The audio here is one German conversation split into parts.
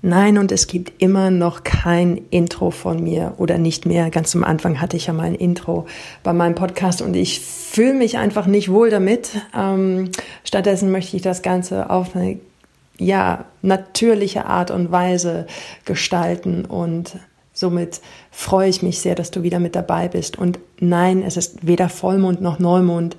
Nein, und es gibt immer noch kein Intro von mir oder nicht mehr. Ganz am Anfang hatte ich ja mal ein Intro bei meinem Podcast und ich fühle mich einfach nicht wohl damit. Ähm, stattdessen möchte ich das Ganze auf eine ja, natürliche Art und Weise gestalten und somit freue ich mich sehr, dass du wieder mit dabei bist. Und nein, es ist weder Vollmond noch Neumond.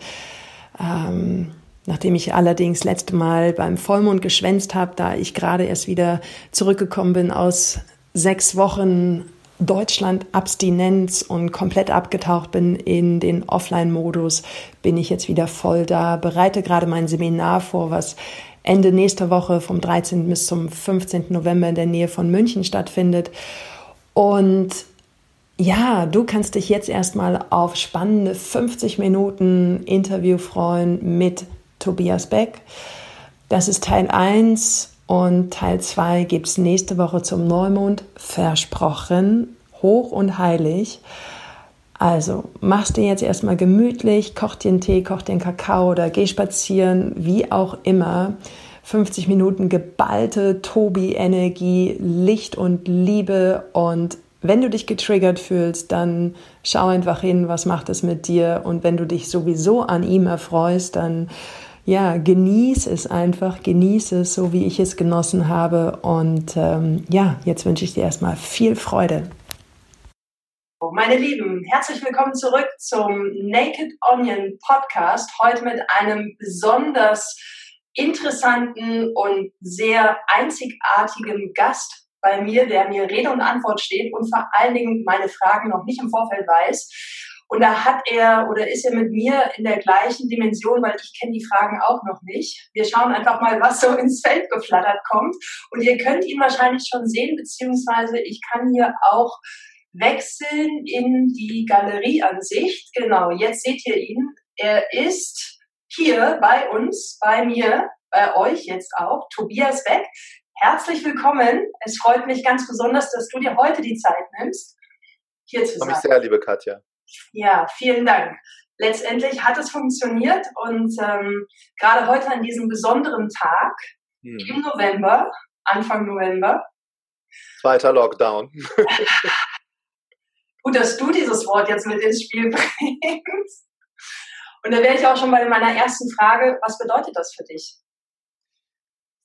Ähm, Nachdem ich allerdings letzte Mal beim Vollmond geschwänzt habe, da ich gerade erst wieder zurückgekommen bin aus sechs Wochen Deutschland Abstinenz und komplett abgetaucht bin in den Offline-Modus, bin ich jetzt wieder voll da, bereite gerade mein Seminar vor, was Ende nächster Woche vom 13. bis zum 15. November in der Nähe von München stattfindet. Und ja, du kannst dich jetzt erstmal auf spannende 50 Minuten Interview freuen mit Tobias Beck. Das ist Teil 1 und Teil 2 gibt es nächste Woche zum Neumond versprochen, hoch und heilig. Also machst dir jetzt erstmal gemütlich, koch dir einen Tee, koch dir einen Kakao oder geh spazieren, wie auch immer. 50 Minuten geballte Tobi-Energie, Licht und Liebe und wenn du dich getriggert fühlst, dann schau einfach hin, was macht es mit dir und wenn du dich sowieso an ihm erfreust, dann ja, genieß es einfach, genieß es, so wie ich es genossen habe. Und ähm, ja, jetzt wünsche ich dir erstmal viel Freude. Meine Lieben, herzlich willkommen zurück zum Naked Onion Podcast. Heute mit einem besonders interessanten und sehr einzigartigen Gast bei mir, der mir Rede und Antwort steht und vor allen Dingen meine Fragen noch nicht im Vorfeld weiß. Und da hat er oder ist er mit mir in der gleichen Dimension, weil ich kenne die Fragen auch noch nicht. Wir schauen einfach mal, was so ins Feld geflattert kommt. Und ihr könnt ihn wahrscheinlich schon sehen, beziehungsweise ich kann hier auch wechseln in die Galerieansicht. Genau, jetzt seht ihr ihn. Er ist hier bei uns, bei mir, bei euch jetzt auch, Tobias Beck. Herzlich willkommen. Es freut mich ganz besonders, dass du dir heute die Zeit nimmst, hier zu sein. Freue mich sehr, liebe Katja. Ja, vielen Dank. Letztendlich hat es funktioniert und ähm, gerade heute an diesem besonderen Tag hm. im November, Anfang November. Zweiter Lockdown. Gut, dass du dieses Wort jetzt mit ins Spiel bringst. Und da wäre ich auch schon bei meiner ersten Frage, was bedeutet das für dich?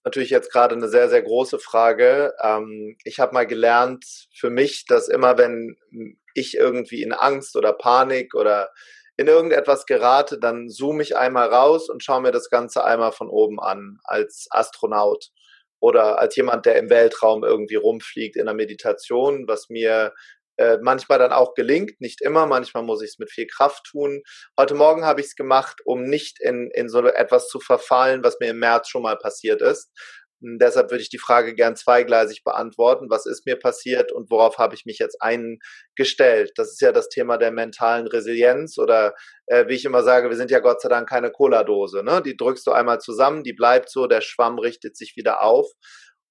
Natürlich jetzt gerade eine sehr, sehr große Frage. Ähm, ich habe mal gelernt für mich, dass immer wenn ich irgendwie in Angst oder Panik oder in irgendetwas gerate, dann zoome ich einmal raus und schaue mir das Ganze einmal von oben an als Astronaut oder als jemand, der im Weltraum irgendwie rumfliegt in der Meditation, was mir äh, manchmal dann auch gelingt, nicht immer, manchmal muss ich es mit viel Kraft tun. Heute Morgen habe ich es gemacht, um nicht in, in so etwas zu verfallen, was mir im März schon mal passiert ist, deshalb würde ich die Frage gern zweigleisig beantworten. Was ist mir passiert und worauf habe ich mich jetzt eingestellt? Das ist ja das Thema der mentalen Resilienz oder äh, wie ich immer sage, wir sind ja Gott sei Dank keine Cola-Dose. Ne? Die drückst du einmal zusammen, die bleibt so, der Schwamm richtet sich wieder auf.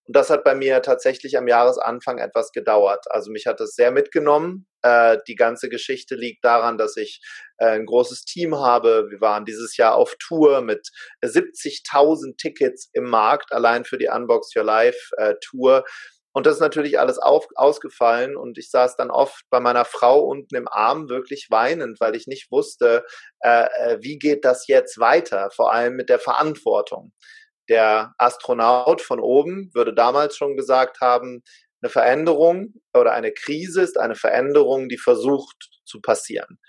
Und das hat bei mir tatsächlich am Jahresanfang etwas gedauert. Also mich hat das sehr mitgenommen. Äh, die ganze Geschichte liegt daran, dass ich äh, ein großes Team habe. Wir waren dieses Jahr auf Tour mit 70.000 Tickets im Markt, allein für die Unbox Your Life äh, Tour. Und das ist natürlich alles auf, ausgefallen und ich saß dann oft bei meiner Frau unten im Arm wirklich weinend, weil ich nicht wusste, äh, äh wie geht das jetzt weiter, vor allem mit der Verantwortung der Astronaut von oben würde damals schon gesagt haben, eine Veränderung oder eine Krise ist eine Veränderung, die versucht zu passieren.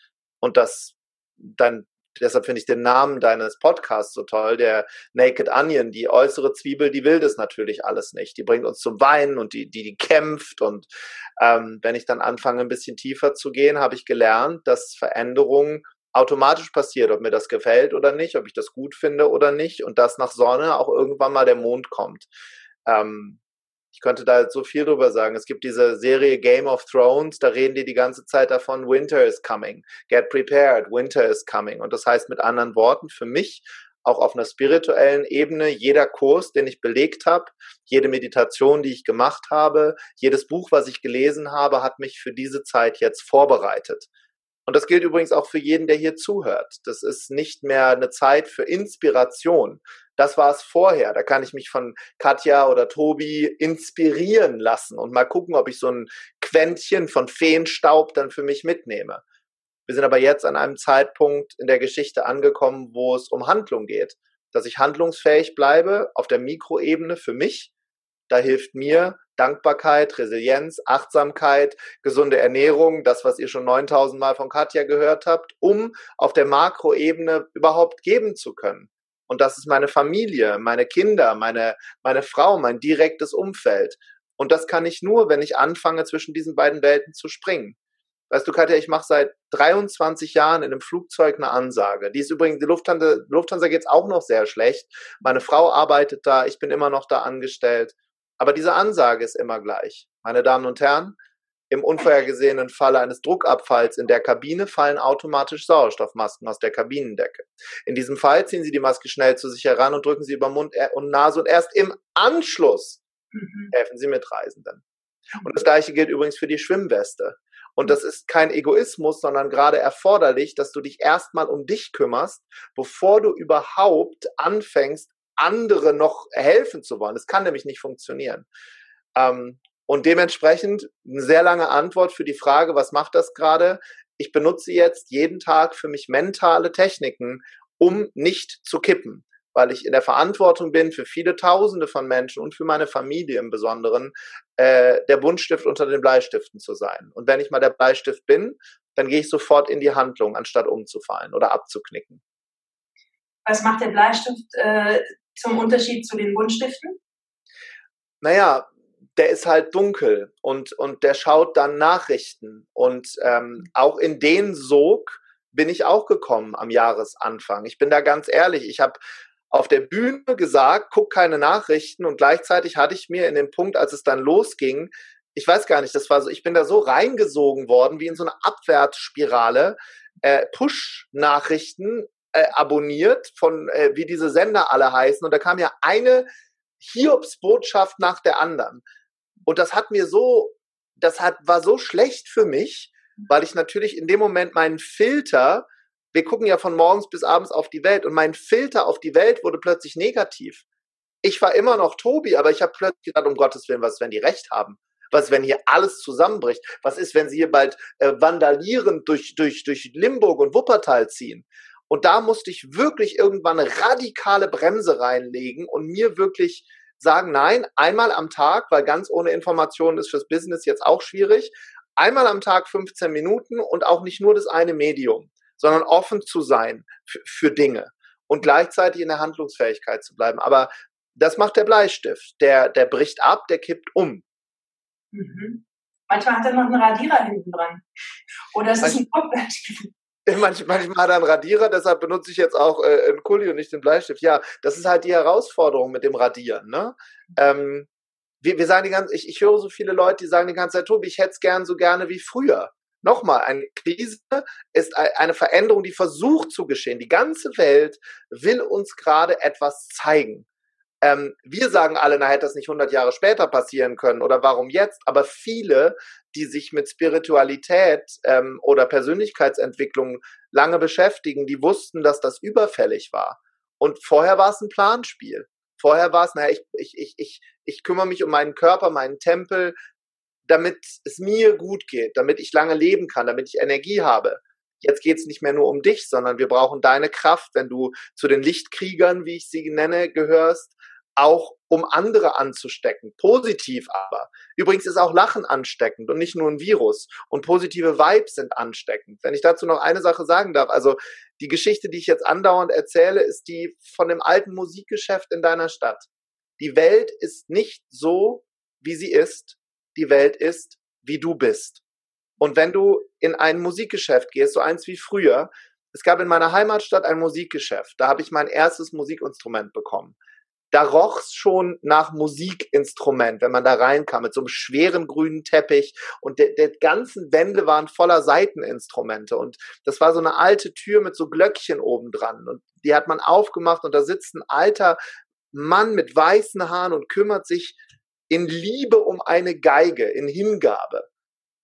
Und das dann, deshalb finde ich den Namen deines Podcasts so toll, der Naked Onion, die äußere Zwiebel, die will das natürlich alles nicht. Die bringt uns zum Weinen und die, die, die kämpft. Und ähm, wenn ich dann anfange, ein bisschen tiefer zu gehen, habe ich gelernt, dass Veränderung automatisch passiert, ob mir das gefällt oder nicht, ob ich das gut finde oder nicht und dass nach Sonne auch irgendwann mal der Mond kommt. Ähm, ich könnte da so viel drüber sagen. Es gibt diese Serie Game of Thrones, da reden die die ganze Zeit davon, Winter is coming, get prepared, Winter is coming. Und das heißt mit anderen Worten für mich auch auf einer spirituellen Ebene, jeder Kurs, den ich belegt habe, jede Meditation, die ich gemacht habe, jedes Buch, was ich gelesen habe, hat mich für diese Zeit jetzt vorbereitet. Und das gilt übrigens auch für jeden, der hier zuhört. Das ist nicht mehr eine Zeit für Inspiration. Das war es vorher. Da kann ich mich von Katja oder Tobi inspirieren lassen und mal gucken, ob ich so ein Quäntchen von Feenstaub dann für mich mitnehme. Wir sind aber jetzt an einem Zeitpunkt in der Geschichte angekommen, wo es um Handlung geht. Dass ich handlungsfähig bleibe auf der Mikroebene für mich. Da hilft mir Dankbarkeit, Resilienz, Achtsamkeit, gesunde Ernährung, das, was ihr schon 9000 Mal von Katja gehört habt, um auf der Makroebene überhaupt geben zu können. Und das ist meine Familie, meine Kinder, meine, meine Frau, mein direktes Umfeld. Und das kann ich nur, wenn ich anfange, zwischen diesen beiden Welten zu springen. Weißt du, Katja, ich mache seit 23 Jahren in einem Flugzeug eine Ansage. Die ist übrigens, die Lufthansa, Lufthansa geht's auch noch sehr schlecht. Meine Frau arbeitet da, ich bin immer noch da angestellt. Aber diese Ansage ist immer gleich. Meine Damen und Herren, im unvorhergesehenen Falle eines Druckabfalls in der Kabine fallen automatisch Sauerstoffmasken aus der Kabinendecke. In diesem Fall ziehen Sie die Maske schnell zu sich heran und drücken sie über Mund und Nase und erst im Anschluss mhm. helfen Sie Mitreisenden. Und das gleiche gilt übrigens für die Schwimmweste. Und das ist kein Egoismus, sondern gerade erforderlich, dass du dich erstmal um dich kümmerst, bevor du überhaupt anfängst, andere noch helfen zu wollen. Das kann nämlich nicht funktionieren. Ähm, und dementsprechend eine sehr lange Antwort für die Frage, was macht das gerade? Ich benutze jetzt jeden Tag für mich mentale Techniken, um nicht zu kippen, weil ich in der Verantwortung bin für viele Tausende von Menschen und für meine Familie im Besonderen, äh, der Buntstift unter den Bleistiften zu sein. Und wenn ich mal der Bleistift bin, dann gehe ich sofort in die Handlung, anstatt umzufallen oder abzuknicken. Was macht der Bleistift äh, zum Unterschied zu den Buntstiften? Naja, der ist halt dunkel und, und der schaut dann Nachrichten. Und ähm, auch in den Sog bin ich auch gekommen am Jahresanfang. Ich bin da ganz ehrlich, ich habe auf der Bühne gesagt, guck keine Nachrichten und gleichzeitig hatte ich mir in dem Punkt, als es dann losging, ich weiß gar nicht, das war so, ich bin da so reingesogen worden, wie in so eine Abwärtsspirale, äh, Push-Nachrichten äh, abonniert von, äh, wie diese Sender alle heißen. Und da kam ja eine Hiobs-Botschaft nach der anderen. Und das hat mir so, das hat, war so schlecht für mich, weil ich natürlich in dem Moment meinen Filter, wir gucken ja von morgens bis abends auf die Welt und mein Filter auf die Welt wurde plötzlich negativ. Ich war immer noch Tobi, aber ich habe plötzlich gedacht, um Gottes Willen, was, wenn die recht haben? Was, wenn hier alles zusammenbricht? Was ist, wenn sie hier bald äh, vandalierend durch, durch, durch Limburg und Wuppertal ziehen? Und da musste ich wirklich irgendwann eine radikale Bremse reinlegen und mir wirklich sagen, nein, einmal am Tag, weil ganz ohne Informationen ist fürs Business jetzt auch schwierig, einmal am Tag 15 Minuten und auch nicht nur das eine Medium, sondern offen zu sein für, Dinge und gleichzeitig in der Handlungsfähigkeit zu bleiben. Aber das macht der Bleistift. Der, der bricht ab, der kippt um. Mhm. Manchmal hat er noch einen Radierer hinten dran. Oder es ist ein Kopfbleistift. Manch, manchmal er einen Radierer, deshalb benutze ich jetzt auch äh, einen Kuli und nicht den Bleistift. Ja, das ist halt die Herausforderung mit dem Radieren. Ne? Ähm, wir, wir sagen die ganze, ich, ich höre so viele Leute, die sagen die ganze Zeit, Tobi, ich hätte es gern so gerne wie früher. Nochmal, eine Krise ist eine Veränderung, die versucht zu geschehen. Die ganze Welt will uns gerade etwas zeigen. Ähm, wir sagen alle, na hätte das nicht 100 Jahre später passieren können oder warum jetzt? Aber viele, die sich mit Spiritualität ähm, oder Persönlichkeitsentwicklung lange beschäftigen, die wussten, dass das überfällig war. Und vorher war es ein Planspiel. Vorher war es, naja, ich, ich, ich, ich, ich kümmere mich um meinen Körper, meinen Tempel, damit es mir gut geht, damit ich lange leben kann, damit ich Energie habe. Jetzt geht es nicht mehr nur um dich, sondern wir brauchen deine Kraft, wenn du zu den Lichtkriegern, wie ich sie nenne, gehörst, auch um andere anzustecken. Positiv aber. Übrigens ist auch Lachen ansteckend und nicht nur ein Virus. Und positive Vibes sind ansteckend. Wenn ich dazu noch eine Sache sagen darf, also die Geschichte, die ich jetzt andauernd erzähle, ist die von dem alten Musikgeschäft in deiner Stadt. Die Welt ist nicht so, wie sie ist. Die Welt ist, wie du bist. Und wenn du in ein Musikgeschäft gehst, so eins wie früher, es gab in meiner Heimatstadt ein Musikgeschäft. Da habe ich mein erstes Musikinstrument bekommen da roch's schon nach Musikinstrument, wenn man da reinkam, mit so einem schweren grünen Teppich und der, der ganzen Wände waren voller Seiteninstrumente und das war so eine alte Tür mit so Glöckchen oben dran und die hat man aufgemacht und da sitzt ein alter Mann mit weißen Haaren und kümmert sich in Liebe um eine Geige, in Hingabe.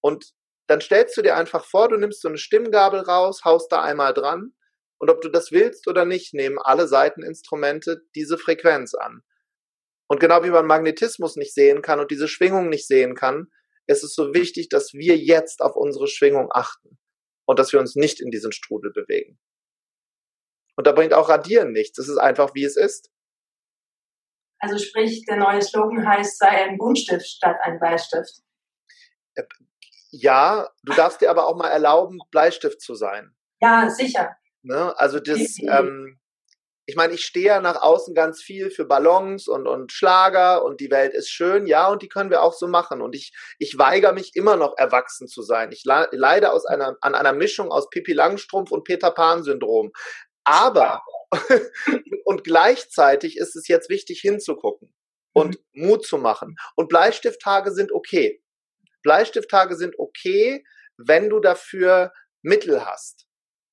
Und dann stellst du dir einfach vor, du nimmst so eine Stimmgabel raus, haust da einmal dran Und ob du das willst oder nicht, nehmen alle Seiteninstrumente diese Frequenz an. Und genau wie man Magnetismus nicht sehen kann und diese Schwingung nicht sehen kann, ist es so wichtig, dass wir jetzt auf unsere Schwingung achten und dass wir uns nicht in diesen Strudel bewegen. Und da bringt auch Radieren nichts. Es ist einfach, wie es ist. Also sprich, der neue Slogan heißt, sei ein Buntstift statt ein Bleistift. Äh, ja, du darfst dir aber auch mal erlauben, Bleistift zu sein. Ja, sicher. Ne? Also das, ähm, ich meine, ich stehe ja nach außen ganz viel für Ballons und, und Schlager und die Welt ist schön, ja, und die können wir auch so machen. Und ich, ich weigere mich immer noch erwachsen zu sein. Ich leide aus einer, an einer Mischung aus Pippi Langstrumpf und Peter Pan-Syndrom. Aber und gleichzeitig ist es jetzt wichtig hinzugucken und mhm. Mut zu machen. Und Bleistifttage sind okay. Bleistifttage sind okay, wenn du dafür Mittel hast,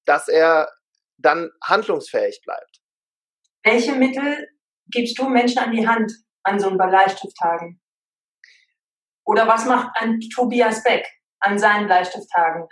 dass er dann handlungsfähig bleibt. Welche Mittel gibst du Menschen an die Hand an so einen Bleistifttagen? Oder was macht ein Tobias Beck an seinen Bleistifttagen?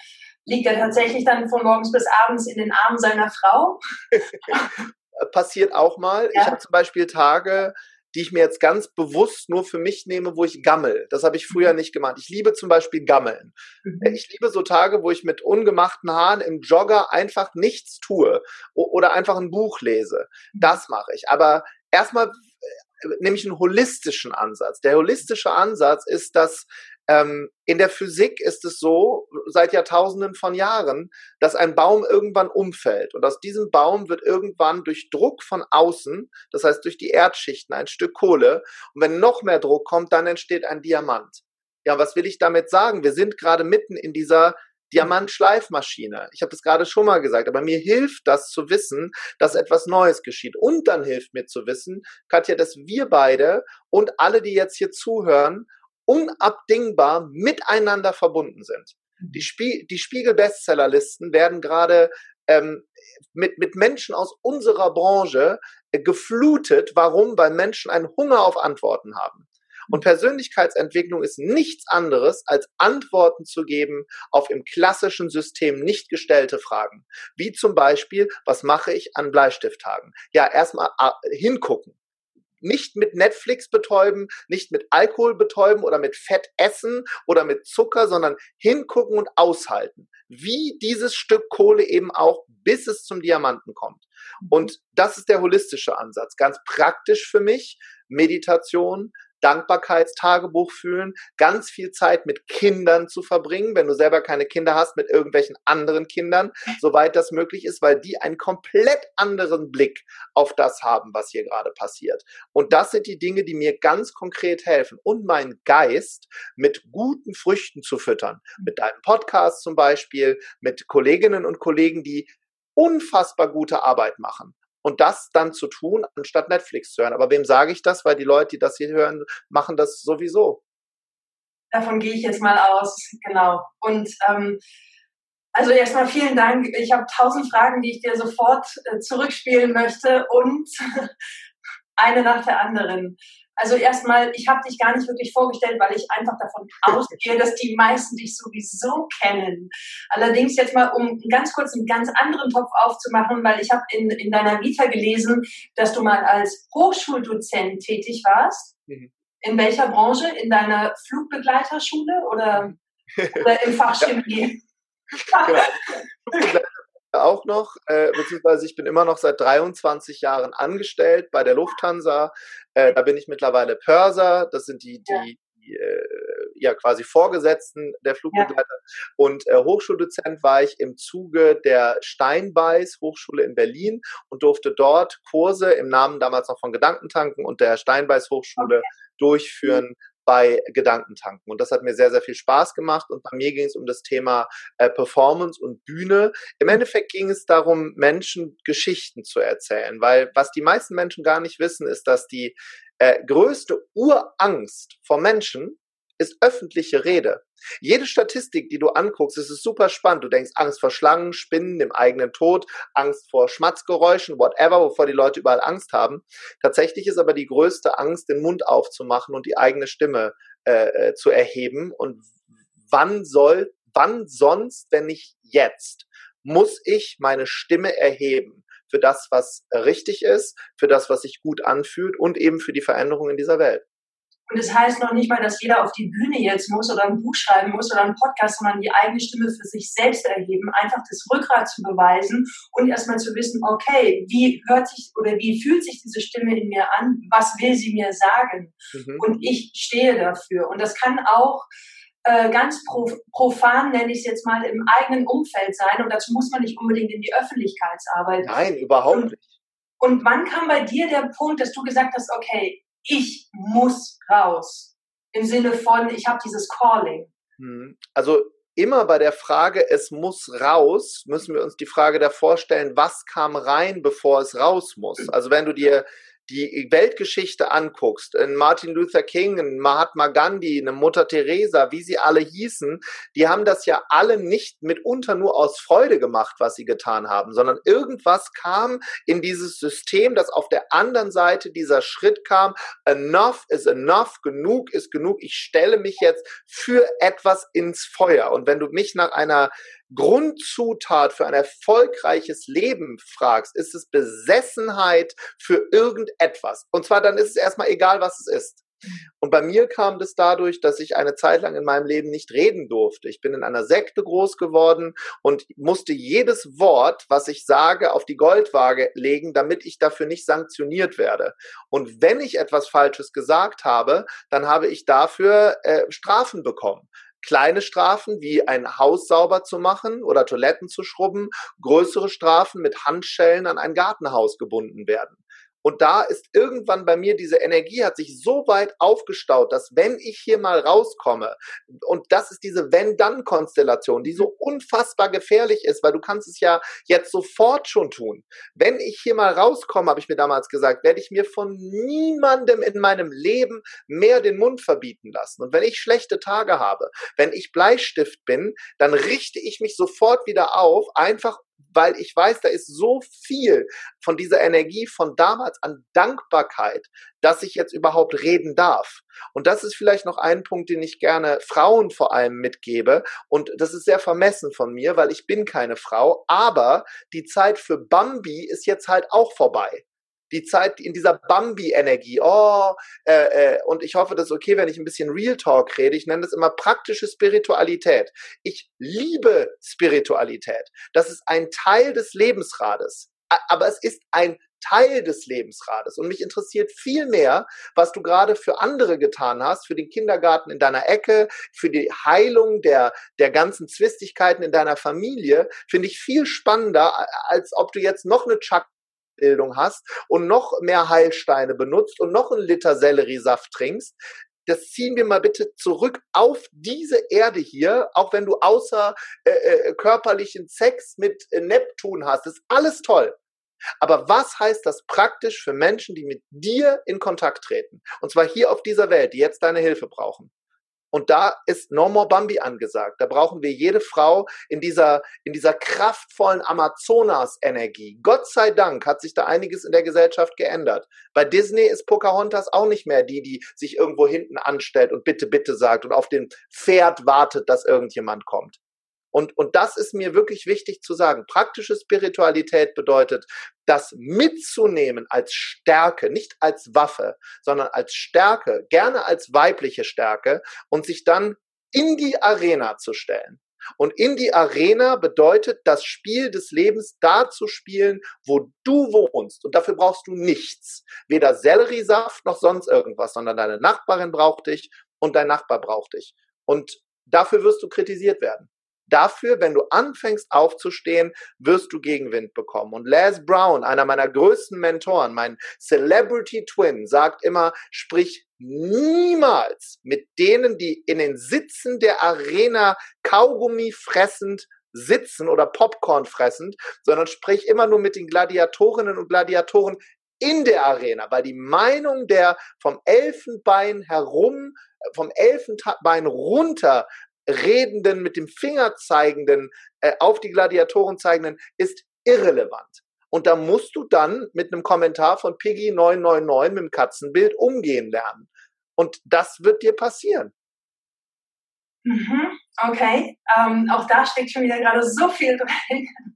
Liegt er tatsächlich dann von morgens bis abends in den Armen seiner Frau? Passiert auch mal. Ja. Ich habe zum Beispiel Tage, die ich mir jetzt ganz bewusst nur für mich nehme, wo ich gammel. Das habe ich früher mhm. nicht gemacht. Ich liebe zum Beispiel Gammeln. Mhm. Ich liebe so Tage, wo ich mit ungemachten Haaren im Jogger einfach nichts tue oder einfach ein Buch lese. Mhm. Das mache ich. Aber erstmal äh, nehme ich einen holistischen Ansatz. Der holistische Ansatz ist, dass ähm, in der Physik ist es so, seit Jahrtausenden von Jahren, dass ein Baum irgendwann umfällt. Und aus diesem Baum wird irgendwann durch Druck von außen, das heißt durch die Erdschichten, ein Stück Kohle. Und wenn noch mehr Druck kommt, dann entsteht ein Diamant. Ja, was will ich damit sagen? Wir sind gerade mitten in dieser Diamantschleifmaschine. Ich habe das gerade schon mal gesagt, aber mir hilft das zu wissen, dass etwas Neues geschieht. Und dann hilft mir zu wissen, Katja, dass wir beide und alle, die jetzt hier zuhören, unabdingbar miteinander verbunden sind. Die, Spie die Spiegel-Bestsellerlisten werden gerade ähm, mit, mit Menschen aus unserer Branche äh, geflutet. Warum? Weil Menschen einen Hunger auf Antworten haben. Und Persönlichkeitsentwicklung ist nichts anderes, als Antworten zu geben auf im klassischen System nicht gestellte Fragen. Wie zum Beispiel, was mache ich an Bleistifttagen? Ja, erstmal äh, hingucken nicht mit Netflix betäuben, nicht mit Alkohol betäuben oder mit Fett essen oder mit Zucker, sondern hingucken und aushalten. Wie dieses Stück Kohle eben auch, bis es zum Diamanten kommt. Und das ist der holistische Ansatz. Ganz praktisch für mich. Meditation, Dankbarkeitstagebuch fühlen, ganz viel Zeit mit Kindern zu verbringen, wenn du selber keine Kinder hast, mit irgendwelchen anderen Kindern, soweit das möglich ist, weil die einen komplett anderen Blick auf das haben, was hier gerade passiert. Und das sind die Dinge, die mir ganz konkret helfen und meinen Geist mit guten Früchten zu füttern. Mit deinem Podcast zum Beispiel, mit Kolleginnen und Kollegen, die unfassbar gute Arbeit machen und das dann zu tun, anstatt Netflix zu hören. Aber wem sage ich das? Weil die Leute, die das hier hören, machen das sowieso. Davon gehe ich jetzt mal aus, genau. Und ähm, also erstmal vielen Dank. Ich habe tausend Fragen, die ich dir sofort äh, zurückspielen möchte und eine nach der anderen. Also erstmal, ich habe dich gar nicht wirklich vorgestellt, weil ich einfach davon ausgehe, dass die meisten dich sowieso kennen. Allerdings jetzt mal, um ganz kurz einen ganz anderen Topf aufzumachen, weil ich habe in, in deiner Vita gelesen, dass du mal als Hochschuldozent tätig warst. Mhm. In welcher Branche? In deiner Flugbegleiterschule oder, oder im Fach Chemie? Genau auch noch, äh, beziehungsweise ich bin immer noch seit 23 Jahren angestellt bei der Lufthansa. Äh, da bin ich mittlerweile Pörser, das sind die, die, die äh, ja quasi Vorgesetzten der Flugbegleiter. Ja. Und äh, Hochschuldozent war ich im Zuge der Steinbeiß Hochschule in Berlin und durfte dort Kurse im Namen damals noch von Gedankentanken und der Steinbeiß Hochschule okay. durchführen bei Gedankentanken. Und das hat mir sehr, sehr viel Spaß gemacht. Und bei mir ging es um das Thema äh, Performance und Bühne. Im Endeffekt ging es darum, Menschen Geschichten zu erzählen, weil was die meisten Menschen gar nicht wissen, ist, dass die äh, größte Urangst vor Menschen ist öffentliche Rede. Jede Statistik, die du anguckst, ist es super spannend. Du denkst Angst vor Schlangen, Spinnen, dem eigenen Tod, Angst vor Schmatzgeräuschen, whatever, wovor die Leute überall Angst haben. Tatsächlich ist aber die größte Angst, den Mund aufzumachen und die eigene Stimme äh, äh zu erheben. Und wann soll, wann sonst, wenn nicht jetzt? muss ich meine Stimme erheben für das, was richtig ist, für das, was sich gut anfühlt und eben für die Veränderung in dieser Welt. Und das heißt noch nicht mal, dass jeder auf die Bühne jetzt muss oder ein Buch schreiben muss oder einen Podcast, sondern die eigene Stimme für sich selbst erheben, einfach das Rückgrat zu beweisen und erstmal zu wissen, okay, wie hört sich oder wie fühlt sich diese Stimme in mir an? Was will sie mir sagen? Mhm. Und ich stehe dafür. Und das kann auch äh, ganz profan, nenne ich es jetzt mal, im eigenen Umfeld sein. Und dazu muss man nicht unbedingt in die Öffentlichkeitsarbeit. Nein, überhaupt nicht. Und wann kam bei dir der Punkt, dass du gesagt hast, okay, ich muss raus. Im Sinne von, ich habe dieses Calling. Hm. Also immer bei der Frage, es muss raus, müssen wir uns die Frage davor stellen, was kam rein, bevor es raus muss. Also wenn du dir die Weltgeschichte anguckst, in Martin Luther King, in Mahatma Gandhi, eine Mutter Teresa, wie sie alle hießen, die haben das ja alle nicht mitunter nur aus Freude gemacht, was sie getan haben, sondern irgendwas kam in dieses System, dass auf der anderen Seite dieser Schritt kam, enough is enough, genug ist genug, ich stelle mich jetzt für etwas ins Feuer. Und wenn du mich nach einer Grundzutat für ein erfolgreiches Leben fragst, ist es Besessenheit für irgendetwas. Und zwar dann ist es erstmal egal, was es ist. Und bei mir kam das dadurch, dass ich eine Zeit lang in meinem Leben nicht reden durfte. Ich bin in einer Sekte groß geworden und musste jedes Wort, was ich sage, auf die Goldwaage legen, damit ich dafür nicht sanktioniert werde. Und wenn ich etwas Falsches gesagt habe, dann habe ich dafür äh, Strafen bekommen kleine Strafen wie ein Haus sauber zu machen oder Toiletten zu schrubben, größere Strafen mit Handschellen an ein Gartenhaus gebunden werden. Und da ist irgendwann bei mir diese Energie hat sich so weit aufgestaut, dass wenn ich hier mal rauskomme, und das ist diese Wenn-Dann-Konstellation, die so unfassbar gefährlich ist, weil du kannst es ja jetzt sofort schon tun. Wenn ich hier mal rauskomme, habe ich mir damals gesagt, werde ich mir von niemandem in meinem Leben mehr den Mund verbieten lassen. Und wenn ich schlechte Tage habe, wenn ich Bleistift bin, dann richte ich mich sofort wieder auf, einfach weil ich weiß, da ist so viel von dieser Energie von damals an Dankbarkeit, dass ich jetzt überhaupt reden darf. Und das ist vielleicht noch ein Punkt, den ich gerne Frauen vor allem mitgebe. Und das ist sehr vermessen von mir, weil ich bin keine Frau. Aber die Zeit für Bambi ist jetzt halt auch vorbei die Zeit in dieser Bambi-Energie. Oh, äh, äh, und ich hoffe, das ist okay, wenn ich ein bisschen Real Talk rede. Ich nenne das immer praktische Spiritualität. Ich liebe Spiritualität. Das ist ein Teil des Lebensrades. Aber es ist ein Teil des Lebensrades. Und mich interessiert viel mehr, was du gerade für andere getan hast, für den Kindergarten in deiner Ecke, für die Heilung der, der ganzen Zwistigkeiten in deiner Familie, finde ich viel spannender, als ob du jetzt noch eine Chuck Bildung hast und noch mehr Heilsteine benutzt und noch einen Liter Selleriesaft trinkst, das ziehen wir mal bitte zurück auf diese Erde hier, auch wenn du außer äh, äh, körperlichen Sex mit äh, Neptun hast, ist alles toll. Aber was heißt das praktisch für Menschen, die mit dir in Kontakt treten? Und zwar hier auf dieser Welt, die jetzt deine Hilfe brauchen. Und da ist No More Bambi angesagt. Da brauchen wir jede Frau in dieser, in dieser kraftvollen Amazonas-Energie. Gott sei Dank hat sich da einiges in der Gesellschaft geändert. Bei Disney ist Pocahontas auch nicht mehr die, die sich irgendwo hinten anstellt und bitte, bitte sagt und auf den Pferd wartet, dass irgendjemand kommt. Und, und das ist mir wirklich wichtig zu sagen. Praktische Spiritualität bedeutet, das mitzunehmen als Stärke, nicht als Waffe, sondern als Stärke, gerne als weibliche Stärke und sich dann in die Arena zu stellen. Und in die Arena bedeutet das Spiel des Lebens da zu spielen, wo du wohnst. Und dafür brauchst du nichts. Weder Selleriesaft noch sonst irgendwas, sondern deine Nachbarin braucht dich und dein Nachbar braucht dich. Und dafür wirst du kritisiert werden. Dafür, wenn du anfängst aufzustehen, wirst du Gegenwind bekommen. Und Les Brown, einer meiner größten Mentoren, mein Celebrity Twin, sagt immer, sprich niemals mit denen, die in den Sitzen der Arena Kaugummi fressend sitzen oder Popcorn fressend, sondern sprich immer nur mit den Gladiatorinnen und Gladiatoren in der Arena, weil die Meinung der vom Elfenbein herum, vom Elfenbein runter redenden, mit dem Finger zeigenden, äh, auf die Gladiatoren zeigenden, ist irrelevant. Und da musst du dann mit einem Kommentar von Piggy 999 mit dem Katzenbild umgehen lernen. Und das wird dir passieren. Mhm. Okay, ähm, auch da steckt schon wieder gerade so viel drin.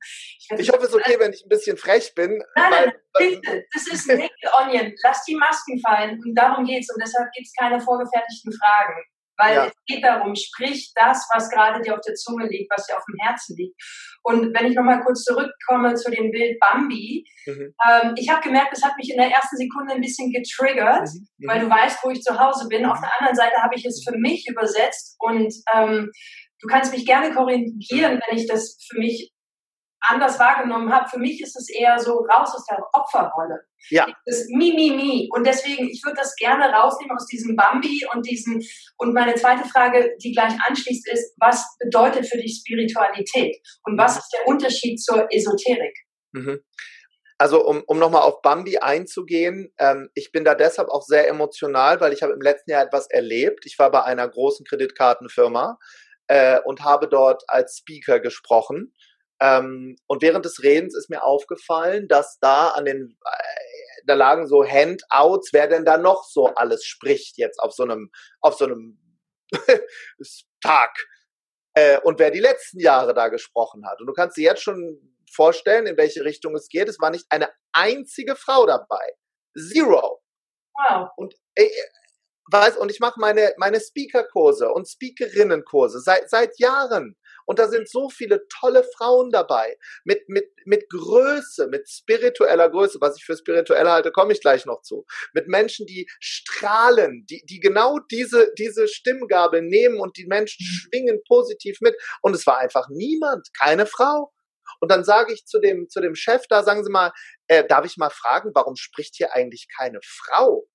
Ich, ich hoffe, es ist okay, wenn ich ein bisschen frech bin. Nein, nein, bitte, das ist Naked Onion. Lass die Masken fallen und darum geht's und deshalb gibt es keine vorgefertigten Fragen. Weil ja. es geht darum, sprich das, was gerade dir auf der Zunge liegt, was dir auf dem Herzen liegt. Und wenn ich nochmal kurz zurückkomme zu dem Bild Bambi, mhm. ähm, ich habe gemerkt, das hat mich in der ersten Sekunde ein bisschen getriggert, mhm. mhm. weil du weißt, wo ich zu Hause bin. Auf der anderen Seite habe ich es für mich übersetzt und ähm, du kannst mich gerne korrigieren, wenn ich das für mich anders wahrgenommen habe. Für mich ist es eher so raus aus der Opferrolle. Ja. Das Mi, Mi, Mi. Und deswegen, ich würde das gerne rausnehmen aus diesem Bambi und diesen. Und meine zweite Frage, die gleich anschließt, ist, was bedeutet für dich Spiritualität? Und was ist der Unterschied zur Esoterik? Mhm. Also um, um nochmal auf Bambi einzugehen, ähm, ich bin da deshalb auch sehr emotional, weil ich habe im letzten Jahr etwas erlebt. Ich war bei einer großen Kreditkartenfirma äh, und habe dort als Speaker gesprochen. Ähm, und während des Redens ist mir aufgefallen, dass da an den, äh, da lagen so Handouts, wer denn da noch so alles spricht jetzt auf so einem, auf so einem Tag. Äh, und wer die letzten Jahre da gesprochen hat. Und du kannst dir jetzt schon vorstellen, in welche Richtung es geht. Es war nicht eine einzige Frau dabei. Zero. Wow. Und äh, weiß, und ich mache meine, meine Speaker-Kurse und Speakerinnen-Kurse seit, seit Jahren. Und da sind so viele tolle Frauen dabei. Mit, mit, mit Größe, mit spiritueller Größe. Was ich für spirituell halte, komme ich gleich noch zu. Mit Menschen, die strahlen, die, die genau diese, diese Stimmgabel nehmen und die Menschen mhm. schwingen positiv mit. Und es war einfach niemand, keine Frau. Und dann sage ich zu dem, zu dem Chef da, sagen Sie mal, äh, darf ich mal fragen, warum spricht hier eigentlich keine Frau?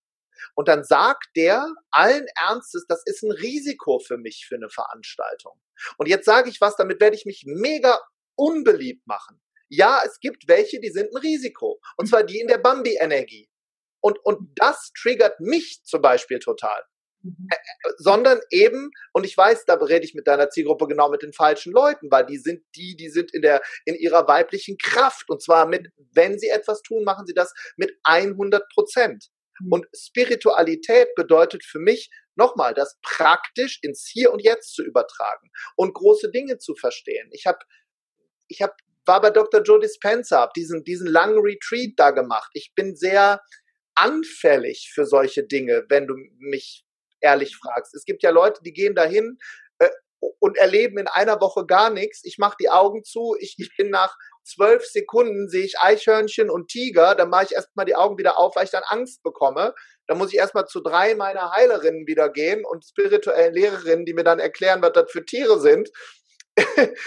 Und dann sagt der allen Ernstes, das ist ein Risiko für mich für eine Veranstaltung. Und jetzt sage ich was, damit werde ich mich mega unbeliebt machen. Ja, es gibt welche, die sind ein Risiko. Und zwar die in der Bambi-Energie. Und, und das triggert mich zum Beispiel total. Mhm. sondern eben, und ich weiß, da rede ich mit deiner Zielgruppe genau mit den falschen Leuten, weil die sind die, die sind in der, in ihrer weiblichen Kraft. Und zwar mit, wenn sie etwas tun, machen sie das mit 100 Prozent. Mhm. Und Spiritualität bedeutet für mich nochmal, das praktisch ins Hier und Jetzt zu übertragen und große Dinge zu verstehen. Ich habe, ich habe, war bei Dr. Joe Dispenza, habe diesen, diesen langen Retreat da gemacht. Ich bin sehr anfällig für solche Dinge, wenn du mich ehrlich fragst. Es gibt ja Leute, die gehen dahin äh, und erleben in einer Woche gar nichts. Ich mache die Augen zu, ich, ich bin nach zwölf Sekunden sehe ich Eichhörnchen und Tiger, dann mache ich erstmal die Augen wieder auf, weil ich dann Angst bekomme. Dann muss ich erstmal zu drei meiner Heilerinnen wieder gehen und spirituellen Lehrerinnen, die mir dann erklären, was das für Tiere sind.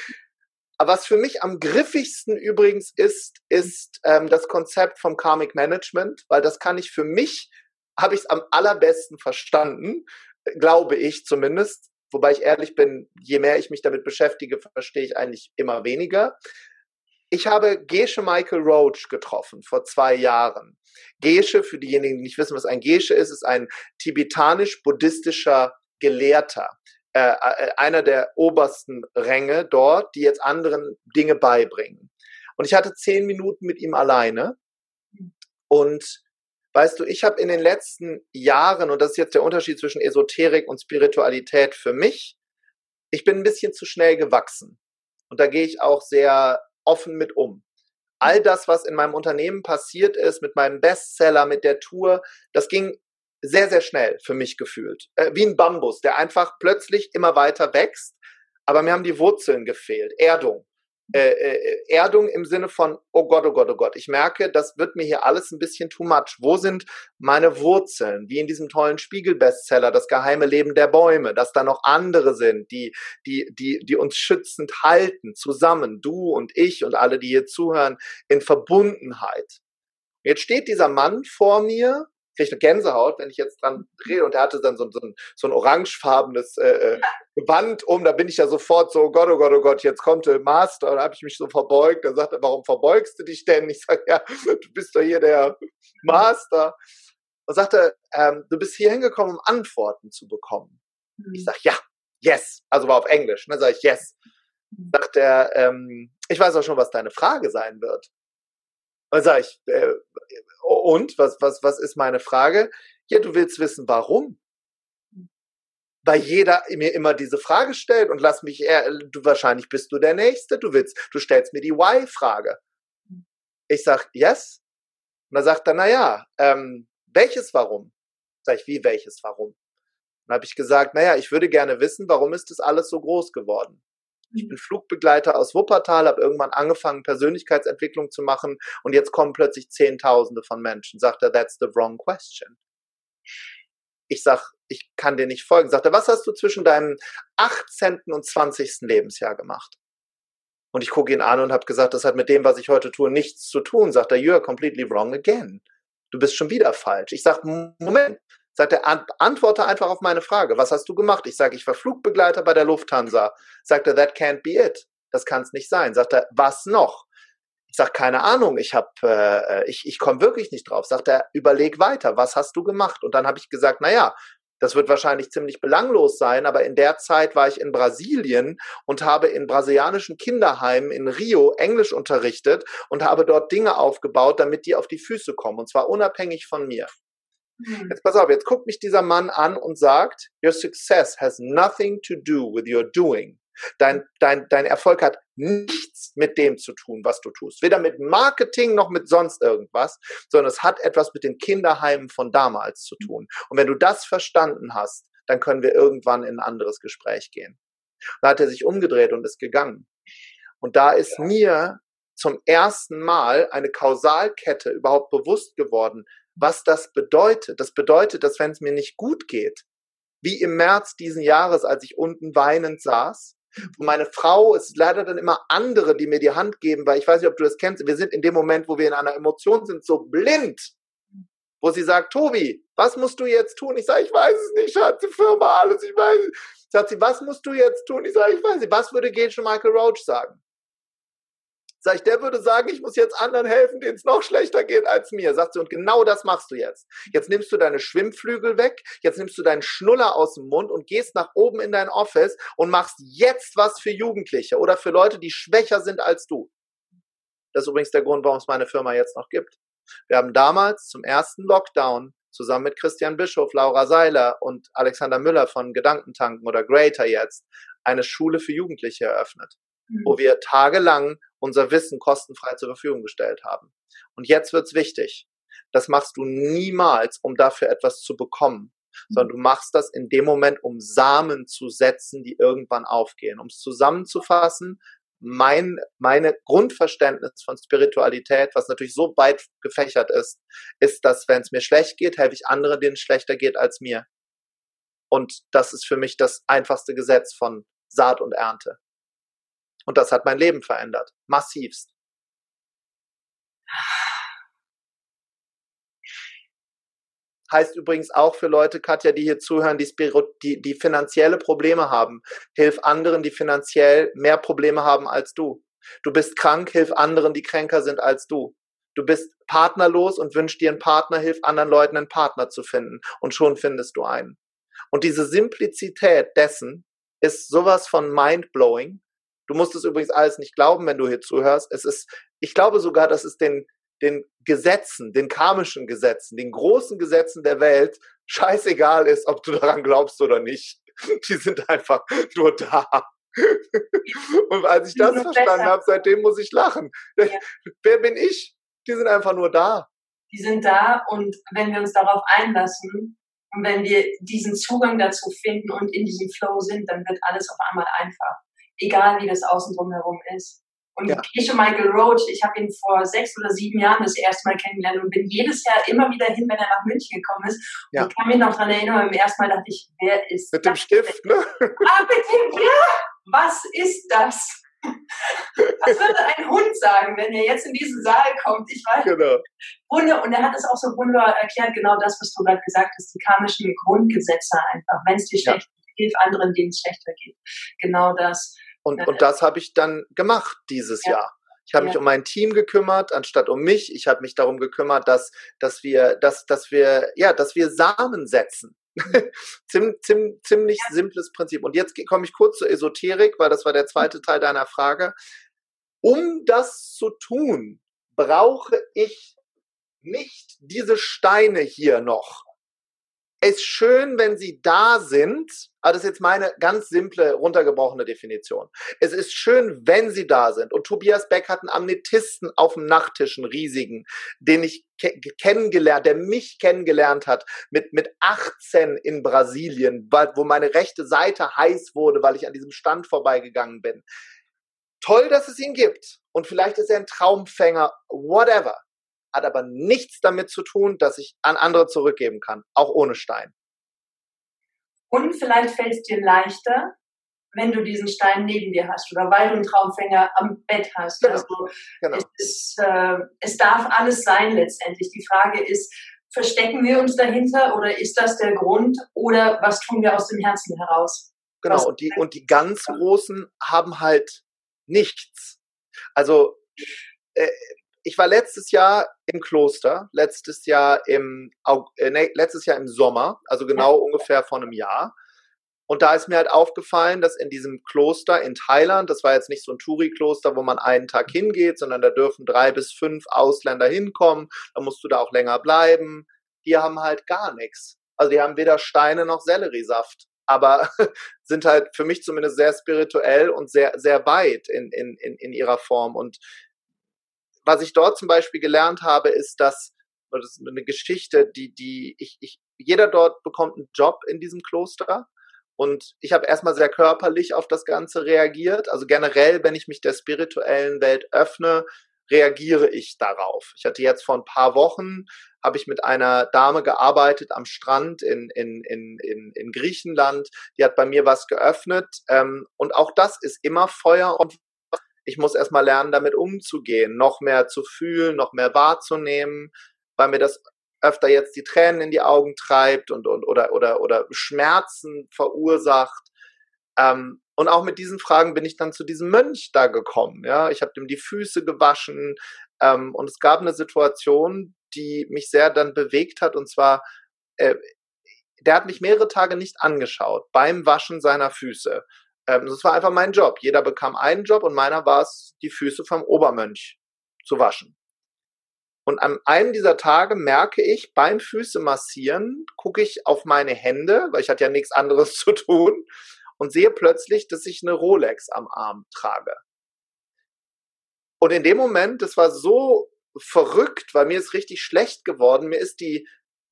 Was für mich am griffigsten übrigens ist, ist ähm, das Konzept vom Karmic Management, weil das kann ich für mich, habe ich es am allerbesten verstanden, glaube ich zumindest. Wobei ich ehrlich bin, je mehr ich mich damit beschäftige, verstehe ich eigentlich immer weniger. Ich habe Gesche Michael Roach getroffen vor zwei Jahren. Gesche, für diejenigen, die nicht wissen, was ein Gesche ist, ist ein tibetanisch-buddhistischer Gelehrter. Äh, äh, einer der obersten Ränge dort, die jetzt anderen Dinge beibringen. Und ich hatte zehn Minuten mit ihm alleine. Und weißt du, ich habe in den letzten Jahren, und das ist jetzt der Unterschied zwischen Esoterik und Spiritualität für mich, ich bin ein bisschen zu schnell gewachsen. Und da gehe ich auch sehr offen mit um. All das, was in meinem Unternehmen passiert ist, mit meinem Bestseller, mit der Tour, das ging sehr, sehr schnell für mich gefühlt. Äh, wie ein Bambus, der einfach plötzlich immer weiter wächst. Aber mir haben die Wurzeln gefehlt, Erdung äh, äh, Erdung im Sinne von, oh Gott, oh Gott, oh Gott, ich merke, das wird mir hier alles ein bisschen too much. Wo sind meine Wurzeln? Wie in diesem tollen Spiegel-Bestseller, das geheime Leben der Bäume, dass da noch andere sind, die, die, die, die uns schützend halten, zusammen, du und ich und alle, die hier zuhören, in Verbundenheit. Jetzt steht dieser Mann vor mir kriege eine Gänsehaut, wenn ich jetzt dran rede. Und er hatte dann so, so, ein, so ein orangefarbenes äh, äh, Gewand um. Da bin ich ja sofort so, oh Gott, oh Gott, oh Gott, jetzt kommt der Master. Und da habe ich mich so verbeugt. Da sagt er, warum verbeugst du dich denn? Ich sage, ja, du bist doch hier der Master. Und sagte, ähm, du bist hier hingekommen, um Antworten zu bekommen. Mhm. Ich sage, ja, yes. Also war auf Englisch. Ne, sage ich, yes. Mhm. Sagt er, ähm, ich weiß auch schon, was deine Frage sein wird. Und sage ich, äh, und was, was, was ist meine Frage? Ja, du willst wissen, warum. weil jeder mir immer diese Frage stellt und lass mich, eher, du wahrscheinlich bist du der Nächste, du willst, du stellst mir die Why-Frage. Ich sag yes. Und dann sagt er, na ja, ähm, welches Warum? Sag ich, wie welches Warum? Dann habe ich gesagt, naja, ich würde gerne wissen, warum ist das alles so groß geworden? Ich bin Flugbegleiter aus Wuppertal, habe irgendwann angefangen, Persönlichkeitsentwicklung zu machen und jetzt kommen plötzlich Zehntausende von Menschen. Sagt er, that's the wrong question. Ich sag, ich kann dir nicht folgen. Sagt er, was hast du zwischen deinem 18. und 20. Lebensjahr gemacht? Und ich gucke ihn an und habe gesagt, das hat mit dem, was ich heute tue, nichts zu tun. Sagt er, you're completely wrong again. Du bist schon wieder falsch. Ich sage, Moment, Sagt er, antworte einfach auf meine Frage. Was hast du gemacht? Ich sage, ich war Flugbegleiter bei der Lufthansa. Sagt er, that can't be it. Das kann es nicht sein. Sagt er, was noch? Ich sage, keine Ahnung, ich habe, äh, ich, ich komme wirklich nicht drauf. Sagt er, überleg weiter, was hast du gemacht? Und dann habe ich gesagt, na ja, das wird wahrscheinlich ziemlich belanglos sein, aber in der Zeit war ich in Brasilien und habe in brasilianischen Kinderheimen in Rio Englisch unterrichtet und habe dort Dinge aufgebaut, damit die auf die Füße kommen, und zwar unabhängig von mir. Hm. Jetzt pass auf, jetzt guckt mich dieser Mann an und sagt, your success has nothing to do with your doing. Dein, dein, dein Erfolg hat nichts mit dem zu tun, was du tust. Weder mit Marketing noch mit sonst irgendwas, sondern es hat etwas mit den Kinderheimen von damals zu tun. Und wenn du das verstanden hast, dann können wir irgendwann in ein anderes Gespräch gehen. Da hat er sich umgedreht und ist gegangen. Und da ist mir zum ersten Mal eine Kausalkette überhaupt bewusst geworden, was das bedeutet. Das bedeutet, dass wenn es mir nicht gut geht, wie im März diesen Jahres, als ich unten weinend saß, wo meine Frau, es ist leider dann immer andere, die mir die Hand geben, weil ich weiß nicht, ob du das kennst, wir sind in dem Moment, wo wir in einer Emotion sind, so blind, wo sie sagt, Tobi, was musst du jetzt tun? Ich sage, ich weiß es nicht, hat die Firma alles, ich weiß es. Sagt sie, was musst du jetzt tun? Ich sage, ich weiß nicht, was würde Gage Michael Roach sagen? Sag ich, der würde sagen, ich muss jetzt anderen helfen, denen es noch schlechter geht als mir. Sagt sie, und genau das machst du jetzt. Jetzt nimmst du deine Schwimmflügel weg, jetzt nimmst du deinen Schnuller aus dem Mund und gehst nach oben in dein Office und machst jetzt was für Jugendliche oder für Leute, die schwächer sind als du. Das ist übrigens der Grund, warum es meine Firma jetzt noch gibt. Wir haben damals zum ersten Lockdown zusammen mit Christian Bischof, Laura Seiler und Alexander Müller von Gedankentanken oder Greater jetzt eine Schule für Jugendliche eröffnet, mhm. wo wir tagelang unser Wissen kostenfrei zur Verfügung gestellt haben. Und jetzt wird's wichtig. Das machst du niemals, um dafür etwas zu bekommen, sondern du machst das in dem Moment, um Samen zu setzen, die irgendwann aufgehen. Um es zusammenzufassen, mein meine Grundverständnis von Spiritualität, was natürlich so weit gefächert ist, ist, dass wenn es mir schlecht geht, helfe ich anderen, denen es schlechter geht als mir. Und das ist für mich das einfachste Gesetz von Saat und Ernte. Und das hat mein Leben verändert. Massivst. Heißt übrigens auch für Leute, Katja, die hier zuhören, die, die, die finanzielle Probleme haben. Hilf anderen, die finanziell mehr Probleme haben als du. Du bist krank, hilf anderen, die kränker sind als du. Du bist partnerlos und wünschst dir einen Partner, hilf anderen Leuten einen Partner zu finden. Und schon findest du einen. Und diese Simplizität dessen ist sowas von mindblowing. Du musst es übrigens alles nicht glauben, wenn du hier zuhörst. Es ist, ich glaube sogar, dass es den, den Gesetzen, den karmischen Gesetzen, den großen Gesetzen der Welt scheißegal ist, ob du daran glaubst oder nicht. Die sind einfach nur da. Und als ich das verstanden habe, seitdem muss ich lachen. Ja. Wer bin ich? Die sind einfach nur da. Die sind da und wenn wir uns darauf einlassen und wenn wir diesen Zugang dazu finden und in diesem Flow sind, dann wird alles auf einmal einfach egal wie das außen drumherum ist. Und ja. ich und Michael Roach, ich habe ihn vor sechs oder sieben Jahren das erste Mal kennengelernt und bin jedes Jahr immer wieder hin, wenn er nach München gekommen ist. Ja. Und ich kann mich noch daran erinnern, beim ersten Mal dachte ich, wer ist Mit dem Stift, ne? Ah, mit dem, ja! Was ist das? Was würde ein Hund sagen, wenn er jetzt in diesen Saal kommt? Ich weiß. Genau. Wunder, und er hat es auch so wunderbar erklärt, genau das, was du gerade gesagt hast, die karmischen Grundgesetze einfach. Wenn es dir schlecht ja. geht, hilf anderen, denen es schlechter geht. Genau das. Und, und das habe ich dann gemacht dieses ja. Jahr. Ich habe ja. mich um mein Team gekümmert, anstatt um mich. Ich habe mich darum gekümmert, dass, dass wir, dass, dass wir, ja, dass wir Samen setzen. Mhm. Ziem, ziem, ziemlich ja. simples Prinzip. Und jetzt komme ich kurz zur Esoterik, weil das war der zweite Teil deiner Frage. Um das zu tun, brauche ich nicht diese Steine hier noch. Es ist schön, wenn sie da sind, Aber das ist jetzt meine ganz simple, runtergebrochene Definition. Es ist schön, wenn sie da sind. Und Tobias Beck hat einen Amnetisten auf dem Nachttisch, einen riesigen, den ich ke kennengelernt, der mich kennengelernt hat mit, mit 18 in Brasilien, wo meine rechte Seite heiß wurde, weil ich an diesem Stand vorbeigegangen bin. Toll, dass es ihn gibt. Und vielleicht ist er ein Traumfänger, whatever. Hat aber nichts damit zu tun, dass ich an andere zurückgeben kann, auch ohne Stein. Und vielleicht fällt es dir leichter, wenn du diesen Stein neben dir hast oder weil du einen Traumfänger am Bett hast. Genau. Also genau. Es, ist, äh, es darf alles sein letztendlich. Die Frage ist, verstecken wir uns dahinter oder ist das der Grund oder was tun wir aus dem Herzen heraus? Genau, und die, und die ganz Großen haben halt nichts. Also äh, ich war letztes Jahr im Kloster, letztes Jahr im, äh, nee, letztes Jahr im Sommer, also genau ungefähr vor einem Jahr. Und da ist mir halt aufgefallen, dass in diesem Kloster in Thailand, das war jetzt nicht so ein Touri-Kloster, wo man einen Tag hingeht, sondern da dürfen drei bis fünf Ausländer hinkommen, da musst du da auch länger bleiben. Die haben halt gar nichts. Also die haben weder Steine noch Selleriesaft, aber sind halt für mich zumindest sehr spirituell und sehr, sehr weit in, in, in, in ihrer Form. Und was ich dort zum Beispiel gelernt habe, ist, dass, das ist eine Geschichte, die, die, ich, ich, jeder dort bekommt einen Job in diesem Kloster. Und ich habe erstmal sehr körperlich auf das Ganze reagiert. Also generell, wenn ich mich der spirituellen Welt öffne, reagiere ich darauf. Ich hatte jetzt vor ein paar Wochen, habe ich mit einer Dame gearbeitet am Strand in, in, in, in, in Griechenland. Die hat bei mir was geöffnet. Ähm, und auch das ist immer Feuer und ich muss erstmal lernen, damit umzugehen, noch mehr zu fühlen, noch mehr wahrzunehmen, weil mir das öfter jetzt die Tränen in die Augen treibt und, und oder, oder, oder Schmerzen verursacht. Ähm, und auch mit diesen Fragen bin ich dann zu diesem Mönch da gekommen. Ja, ich habe ihm die Füße gewaschen ähm, und es gab eine Situation, die mich sehr dann bewegt hat und zwar äh, der hat mich mehrere Tage nicht angeschaut beim Waschen seiner Füße. Ähm, das war einfach mein Job. Jeder bekam einen Job und meiner war es, die Füße vom Obermönch zu waschen. Und an einem dieser Tage merke ich beim Füße massieren, gucke ich auf meine Hände, weil ich hatte ja nichts anderes zu tun, und sehe plötzlich, dass ich eine Rolex am Arm trage. Und in dem Moment, das war so verrückt, weil mir ist richtig schlecht geworden. Mir ist die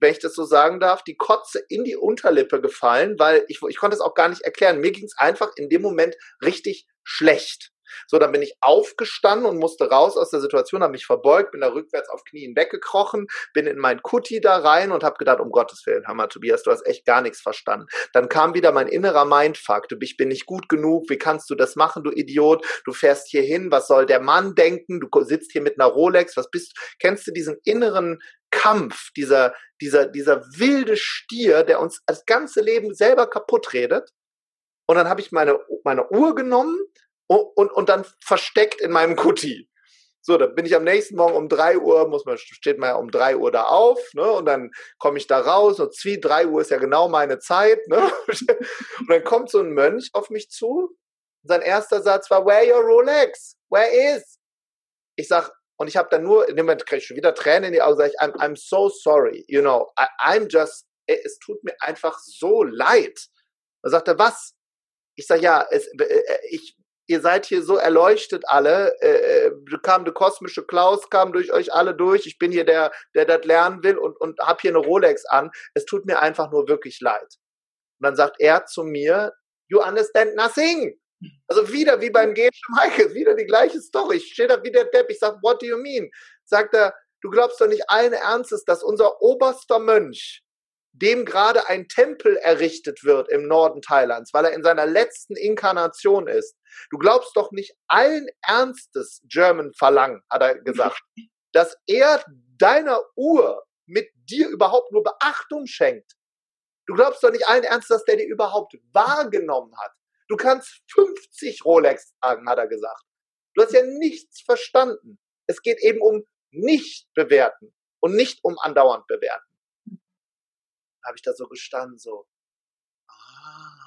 wenn ich das so sagen darf, die Kotze in die Unterlippe gefallen, weil ich, ich konnte es auch gar nicht erklären. Mir ging es einfach in dem Moment richtig schlecht. So, dann bin ich aufgestanden und musste raus aus der Situation, habe mich verbeugt, bin da rückwärts auf Knien weggekrochen, bin in mein Kutti da rein und habe gedacht, um Gottes Willen, Hammer Tobias, du hast echt gar nichts verstanden. Dann kam wieder mein innerer Mindfuck, du, ich bin nicht gut genug, wie kannst du das machen, du Idiot? Du fährst hier hin, was soll der Mann denken? Du sitzt hier mit einer Rolex, was bist? Kennst du diesen inneren Kampf, dieser, dieser, dieser wilde Stier, der uns das ganze Leben selber kaputt redet? Und dann habe ich meine, meine Uhr genommen, und, und, und dann versteckt in meinem Kutti. So, dann bin ich am nächsten Morgen um drei Uhr, muss man, steht man ja um drei Uhr da auf, ne? Und dann komme ich da raus und zwei, drei Uhr ist ja genau meine Zeit, ne? Und dann kommt so ein Mönch auf mich zu. Sein erster Satz war, where your Rolex? Where is? Ich sag, und ich habe dann nur, in dem Moment kriege ich schon wieder Tränen in die Augen, sage ich, I'm, I'm so sorry, you know, I, I'm just, es tut mir einfach so leid. Dann sagt er, was? Ich sage, ja, es, äh, äh, ich, ihr seid hier so erleuchtet alle, äh, äh, kam der kosmische Klaus, kam durch euch alle durch, ich bin hier der, der das lernen will und, und hab hier eine Rolex an. Es tut mir einfach nur wirklich leid. Und dann sagt er zu mir, you understand nothing. Also wieder wie beim Gehen Michael, wieder die gleiche Story. Ich stehe da wie der Depp, ich sag, what do you mean? Sagt er, du glaubst doch nicht allen Ernstes, dass unser oberster Mönch dem gerade ein Tempel errichtet wird im Norden Thailands, weil er in seiner letzten Inkarnation ist. Du glaubst doch nicht allen Ernstes German Verlangen, hat er gesagt, dass er deiner Uhr mit dir überhaupt nur Beachtung schenkt. Du glaubst doch nicht allen Ernstes, dass der dir überhaupt wahrgenommen hat. Du kannst 50 Rolex tragen, hat er gesagt. Du hast ja nichts verstanden. Es geht eben um nicht bewerten und nicht um andauernd bewerten habe ich da so gestanden, so. Ah.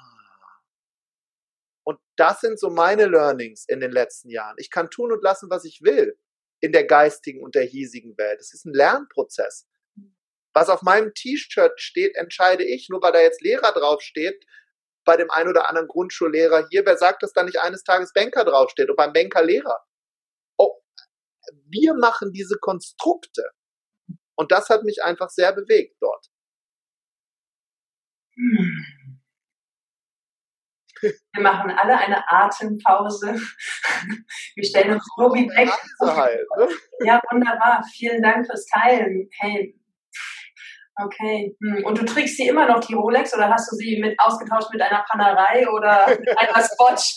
Und das sind so meine Learnings in den letzten Jahren. Ich kann tun und lassen, was ich will in der geistigen und der hiesigen Welt. Es ist ein Lernprozess. Was auf meinem T-Shirt steht, entscheide ich. Nur weil da jetzt Lehrer drauf steht, bei dem einen oder anderen Grundschullehrer hier, wer sagt, dass da nicht eines Tages Banker draufsteht und beim Banker Lehrer? Oh, wir machen diese Konstrukte. Und das hat mich einfach sehr bewegt dort. Wir machen alle eine Atempause. Wir stellen uns Robi weg. Halt, ne? Ja, wunderbar. Vielen Dank fürs Teilen. Hey, Okay. Hm. Und du trägst sie immer noch, die Rolex, oder hast du sie mit ausgetauscht mit einer Pannerei oder mit einer Swatch?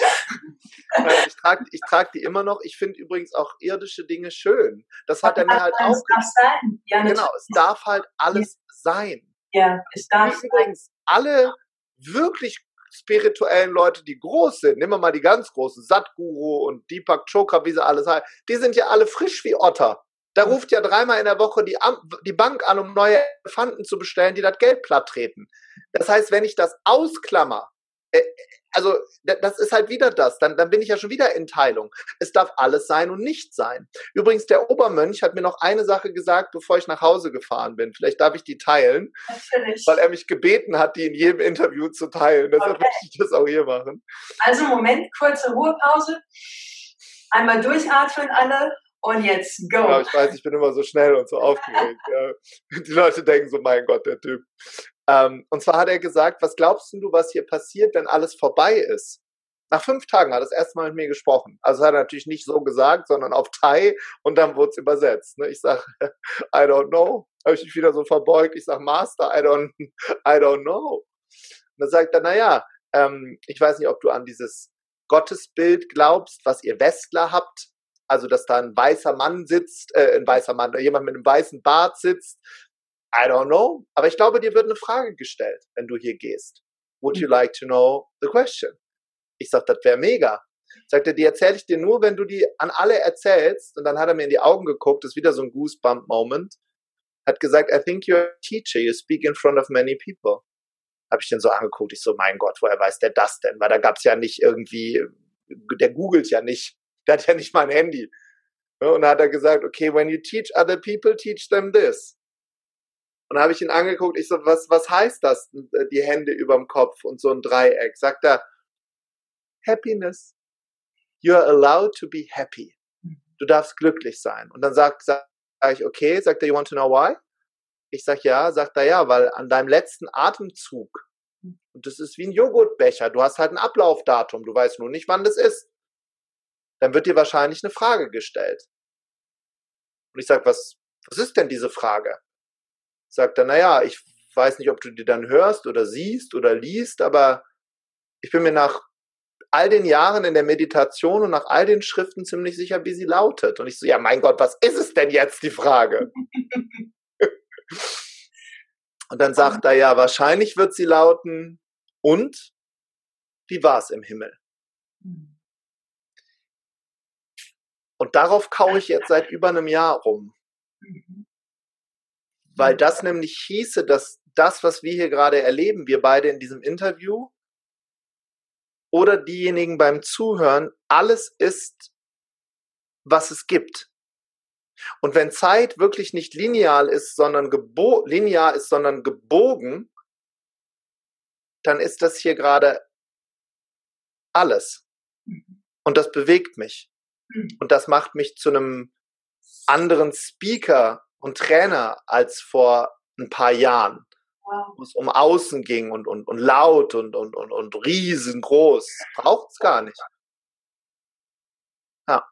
ich trage ich trag die immer noch. Ich finde übrigens auch irdische Dinge schön. Das hat er mir halt auch. Es darf sein. Ja, genau, es darf halt alles sein. Ja, es darf übrigens. Alle wirklich spirituellen Leute, die groß sind, nehmen wir mal die ganz großen, Satguru und Deepak Chokra, wie sie alles heißen, die sind ja alle frisch wie Otter. Da ruft ja dreimal in der Woche die, die Bank an, um neue Elefanten zu bestellen, die das Geld platt treten. Das heißt, wenn ich das ausklammer, äh, also das ist halt wieder das, dann, dann bin ich ja schon wieder in Teilung. Es darf alles sein und nicht sein. Übrigens, der Obermönch hat mir noch eine Sache gesagt, bevor ich nach Hause gefahren bin. Vielleicht darf ich die teilen, Natürlich. weil er mich gebeten hat, die in jedem Interview zu teilen. Deshalb okay. möchte ich das auch hier machen. Also Moment, kurze Ruhepause. Einmal durchatmen alle und jetzt go. Ja, ich weiß, ich bin immer so schnell und so aufgeregt. ja. Die Leute denken so, mein Gott, der Typ. Ähm, und zwar hat er gesagt, was glaubst du, was hier passiert, wenn alles vorbei ist? Nach fünf Tagen hat er das erste Mal mit mir gesprochen. Also hat er natürlich nicht so gesagt, sondern auf Thai und dann wurde es übersetzt. Ne? Ich sage, I don't know. Habe ich mich wieder so verbeugt. Ich sage, Master, I don't, I don't know. Und dann sagt er, naja, ähm, ich weiß nicht, ob du an dieses Gottesbild glaubst, was ihr Westler habt also dass da ein weißer Mann sitzt, äh, ein weißer Mann, jemand mit einem weißen Bart sitzt. I don't know. Aber ich glaube, dir wird eine Frage gestellt, wenn du hier gehst. Would you like to know the question? Ich sag, das wäre mega. Sagt er, die erzähle ich dir nur, wenn du die an alle erzählst. Und dann hat er mir in die Augen geguckt, das ist wieder so ein Goosebump-Moment. Hat gesagt, I think you're a teacher, you speak in front of many people. Habe ich den so angeguckt, ich so, mein Gott, woher weiß der das denn? Weil da gab es ja nicht irgendwie, der googelt ja nicht. Der hat ja nicht mal ein Handy. Und da hat er gesagt, okay, when you teach other people, teach them this. Und habe ich ihn angeguckt, ich so, was, was heißt das? Die Hände überm Kopf und so ein Dreieck. Sagt er, Happiness. You're allowed to be happy. Du darfst glücklich sein. Und dann sag, sag ich, okay, sagt er, you want to know why? Ich sag ja, sagt er ja, weil an deinem letzten Atemzug, und das ist wie ein Joghurtbecher, du hast halt ein Ablaufdatum, du weißt nur nicht, wann das ist dann wird dir wahrscheinlich eine Frage gestellt. Und ich sage, was, was ist denn diese Frage? Sagt er, naja, ich weiß nicht, ob du die dann hörst oder siehst oder liest, aber ich bin mir nach all den Jahren in der Meditation und nach all den Schriften ziemlich sicher, wie sie lautet. Und ich so, ja, mein Gott, was ist es denn jetzt, die Frage? und dann sagt er, ja, wahrscheinlich wird sie lauten, und wie war es im Himmel? Hm. Und darauf kaue ich jetzt seit über einem Jahr rum. Weil das nämlich hieße, dass das, was wir hier gerade erleben, wir beide in diesem Interview oder diejenigen beim Zuhören, alles ist, was es gibt. Und wenn Zeit wirklich nicht linear ist, sondern gebo linear ist, sondern gebogen, dann ist das hier gerade alles. Und das bewegt mich. Und das macht mich zu einem anderen Speaker und Trainer als vor ein paar Jahren. Wow. Wo es um Außen ging und, und, und laut und, und, und, und riesengroß. Braucht es gar nicht. Ja.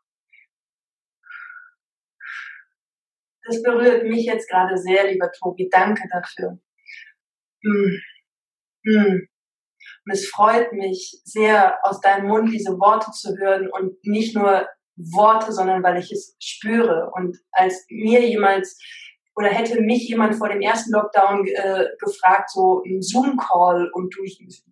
Das berührt mich jetzt gerade sehr, lieber Tobi. Danke dafür. Hm. Hm. Und es freut mich sehr, aus deinem Mund diese Worte zu hören und nicht nur Worte, sondern weil ich es spüre. Und als mir jemals oder hätte mich jemand vor dem ersten Lockdown äh, gefragt, so ein Zoom-Call und du